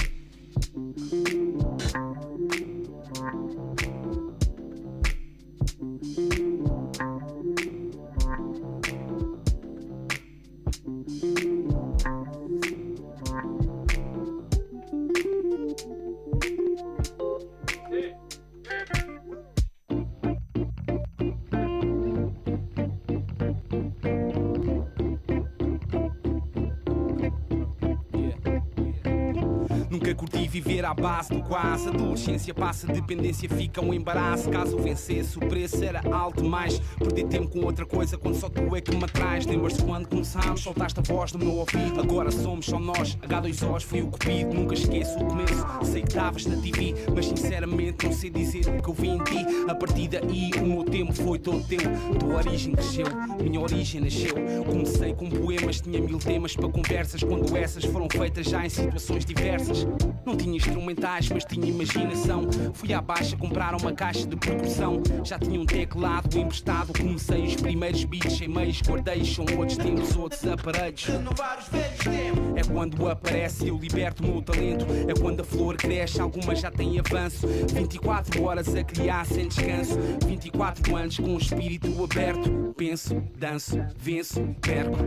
Base do quase. Adolescência passa, dependência fica um embaraço. Caso vencesse, o preço era alto demais. Perder tempo com outra coisa quando só tu é que me atrás. Lembras-te quando começámos? Soltaste a voz no meu ouvido. Agora somos só nós. H2Os foi o cupido. Nunca esqueço o começo. Sei que na TV, mas sinceramente não sei dizer o que eu vi em ti. A partir daí, o meu tempo foi todo teu. Tua origem cresceu, minha origem nasceu. Comecei com poemas, tinha mil temas para conversas. Quando essas foram feitas já em situações diversas. Não tinha instrumentais, mas tinha imaginação. Fui à baixa comprar uma caixa de percussão. Já tinha um teclado emprestado. Comecei os primeiros beats em meios, guardei. São outros tempos, outros aparelhos. Renovar os velhos tempos. É quando aparece, eu liberto o meu talento. É quando a flor cresce, algumas já têm avanço. 24 horas a criar sem descanso. 24 anos com o espírito aberto. Penso, danço, venço, perco.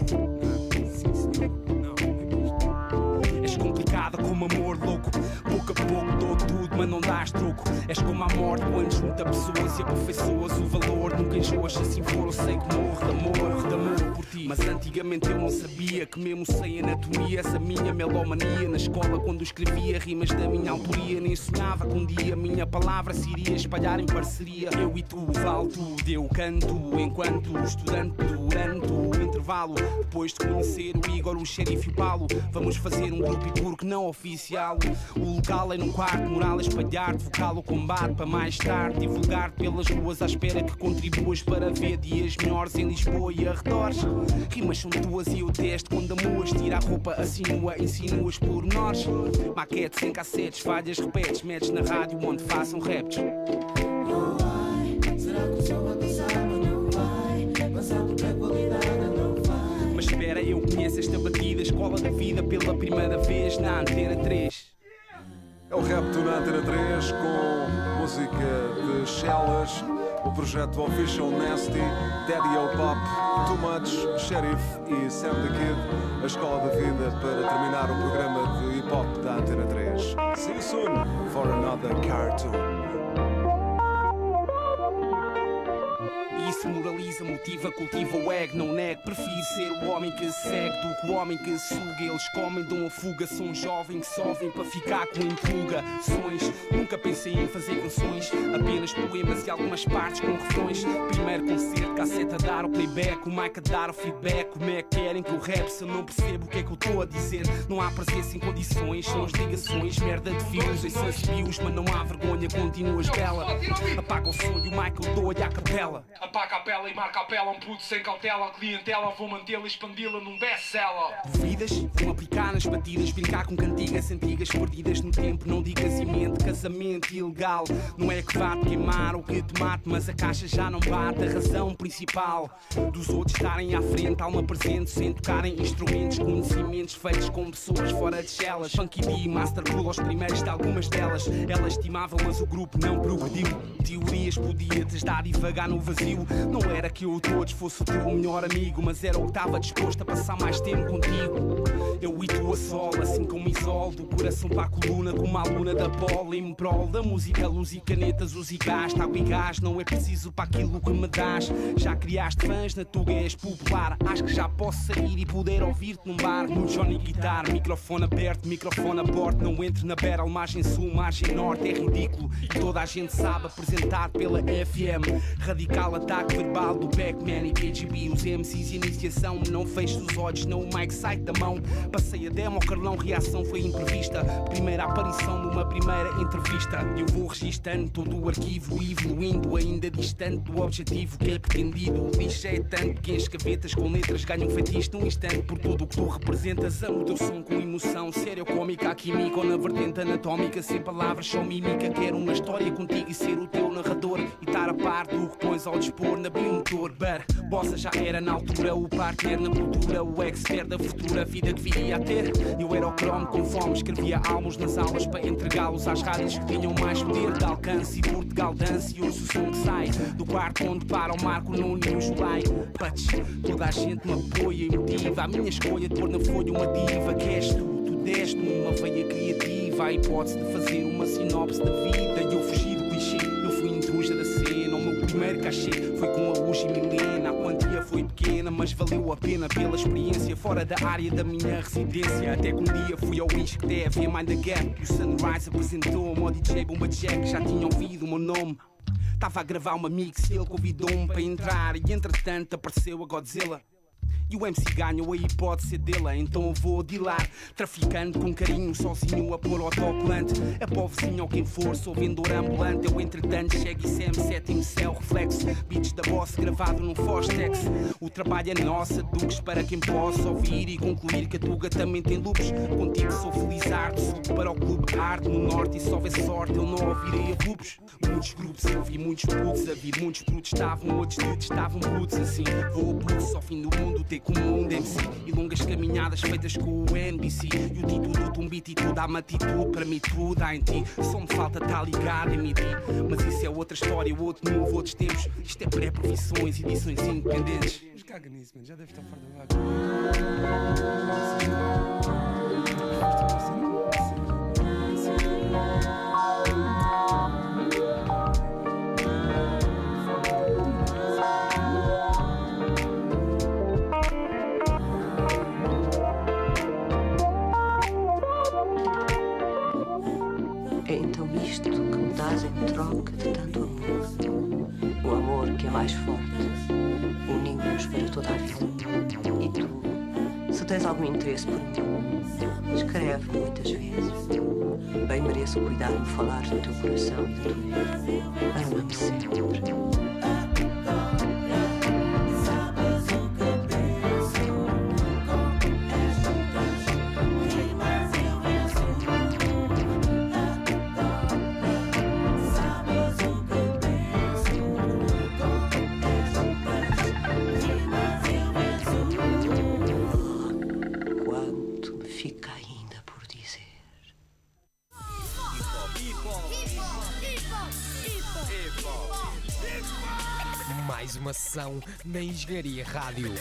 És complicada como amor louco. Pouco a pouco dou tudo, mas não dás troco. És como a morte quando junta pessoas e aperfeiçoas o valor. Nunca enjoas, se assim for, eu sei que morro de amor, de amor por ti. Mas antigamente eu não sabia que, mesmo sem anatomia, essa minha melomania. Na escola, quando escrevia rimas da minha autoria, nem sonhava que um dia a minha palavra se iria espalhar em parceria. Eu e tu, vale tudo, eu canto enquanto estudante durante intervalo. Depois de conhecer o Igor, o xerife e o Paulo, vamos fazer um grupo e porque não oficial. O local é no quarto, moral é espalhar-te, vocal o combate para mais tarde divulgar pelas ruas à espera que contribuas para ver dias melhores em Lisboa e arredores. Rimas são tuas e eu testo quando amuas, tira a roupa, assinua, insinuas por nós. Maquetes em cassetes, falhas, repetes, metes na rádio onde façam raps. Conheço esta batida, escola da vida pela primeira vez na Antena 3. É o rap do na Antena 3 com música de Shellas, o projeto Official Nasty, Daddy O Pop, Too Much, Sheriff e Sam the Kid, a escola da vida para terminar o programa de hip hop da Antena 3. See you soon for another cartoon. Isso moraliza, motiva, cultiva o ego, não nego. Prefiro ser o homem que segue do que o homem que suga. Eles comem, dão a fuga. Sou um jovem que sovem para ficar com empolgações. Nunca pensei em fazer canções, apenas poemas e algumas partes com refrões. Primeiro concerto, casseta a dar o playback, o mic a dar o feedback. Como é que querem que eu rap se eu não percebo o que é que eu estou a dizer? Não há presença em condições, são as ligações, merda de fios, em sans views, mas não há vergonha, continuas bela. Apaga o som e o mic eu dou-lhe à capela. Apaga a pela e marca a pela, um puto sem cautela. A clientela vou mantê-la expandi-la num best-seller. Duvidas? Vão aplicar nas batidas, brincar com cantigas antigas perdidas no tempo. Não digas e casamento ilegal. Não é que vá te queimar ou que te mate, mas a caixa já não bate. A razão principal dos outros estarem à frente, alma presente, sem tocarem instrumentos, conhecimentos feitos com pessoas fora de celas. Funky D, Master aos primeiros de algumas delas. Ela estimava, mas o grupo não progrediu. Teorias podia-te dar devagar no vazio. Não era que eu todos fosse o teu melhor amigo, mas era o que estava disposto a passar mais tempo contigo. Eu e tu a sol, assim como isol, do coração para a coluna, como a aluna da bola, em prol da música, luz e canetas, uso e gás, água e gás, não é preciso para aquilo que me dás. Já criaste fãs na tuga, és popular. Acho que já posso sair e poder ouvir-te num bar. No Johnny Guitar, microfone aberto, microfone a bordo. Não entre na battle, margem sul, margem norte, é ridículo. E toda a gente sabe apresentar pela FM. Radical ataque verbal do Backman e KGB. Os MCs e iniciação, não fecho os olhos, não o mic sai da mão. Passei a demo, Carlão, reação foi imprevista. Primeira aparição numa primeira entrevista. Eu vou registando todo o arquivo, evoluindo, ainda distante do objetivo que é pretendido. O é tanto que as gavetas com letras ganham feitiço num instante por tudo o que tu representas. Amo o teu som com emoção, sério, cômica, química ou na vertente anatómica. Sem palavras, só mímica. Quero uma história contigo e ser o teu narrador. E estar a par do ao dispor na biomotor. But, bossa já era na altura, o partner na cultura, o expert da futura vida que viria a ter. Eu era o cromo com fome, escrevia álbuns nas aulas para entregá-los às rádios que tinham mais poder de alcance. E Portugal dança e ouço o som que sai do quarto onde para o Marco no New July. Patch, toda a gente me apoia e motiva. A minha escolha de pôr na folha uma diva que és tu. Tu deste-me uma veia criativa, a hipótese de fazer uma sinopse da vida. Foi com a Uji Milena. A quantia foi pequena, mas valeu a pena pela experiência fora da área da minha residência. Até que um dia fui ao Isque TV, Mind the Gap. E o Sunrise apresentou-me ao DJ Bomba Jack. Já tinha ouvido o meu nome. Tava a gravar uma mix e ele convidou-me para entrar. E entretanto apareceu a Godzilla. E o MC ganhou a hipótese dele, então eu vou dilar. Traficando com carinho, sozinho a pôr autocolante. É para o vizinho ou quem for, sou vendedor ambulante. Eu entretanto chego e sem sétimo céu, reflexo. Beats da boss gravado num Fostex. O trabalho é nossa, Duques, para quem possa ouvir e concluir que a Tuga também tem loops. Contigo sou feliz arte, subo para o clube arte no norte. E se houver sorte, eu não ouvirei a loops. Muitos grupos, eu vi muitos putos, havia muitos brutos, estavam, outros estavam brutos assim. Vou a ao fim do mundo, ter como um MC E longas caminhadas feitas com o NBC E o título de um beat e tudo há uma atitude Para mim tudo há em ti. Só me falta estar ligado em MIDI Mas isso é outra história, outro novo, outros tempos. Isto é pré-profissões, edições independentes. Mas caga nisso, mano, já deve estar fora toda a vida. E tu, se tens algum interesse por mim, escreve muitas vezes. Bem mereço cuidar de falar do teu coração e da tua vida. Ama-me sempre. Sessão na Engenharia Rádio.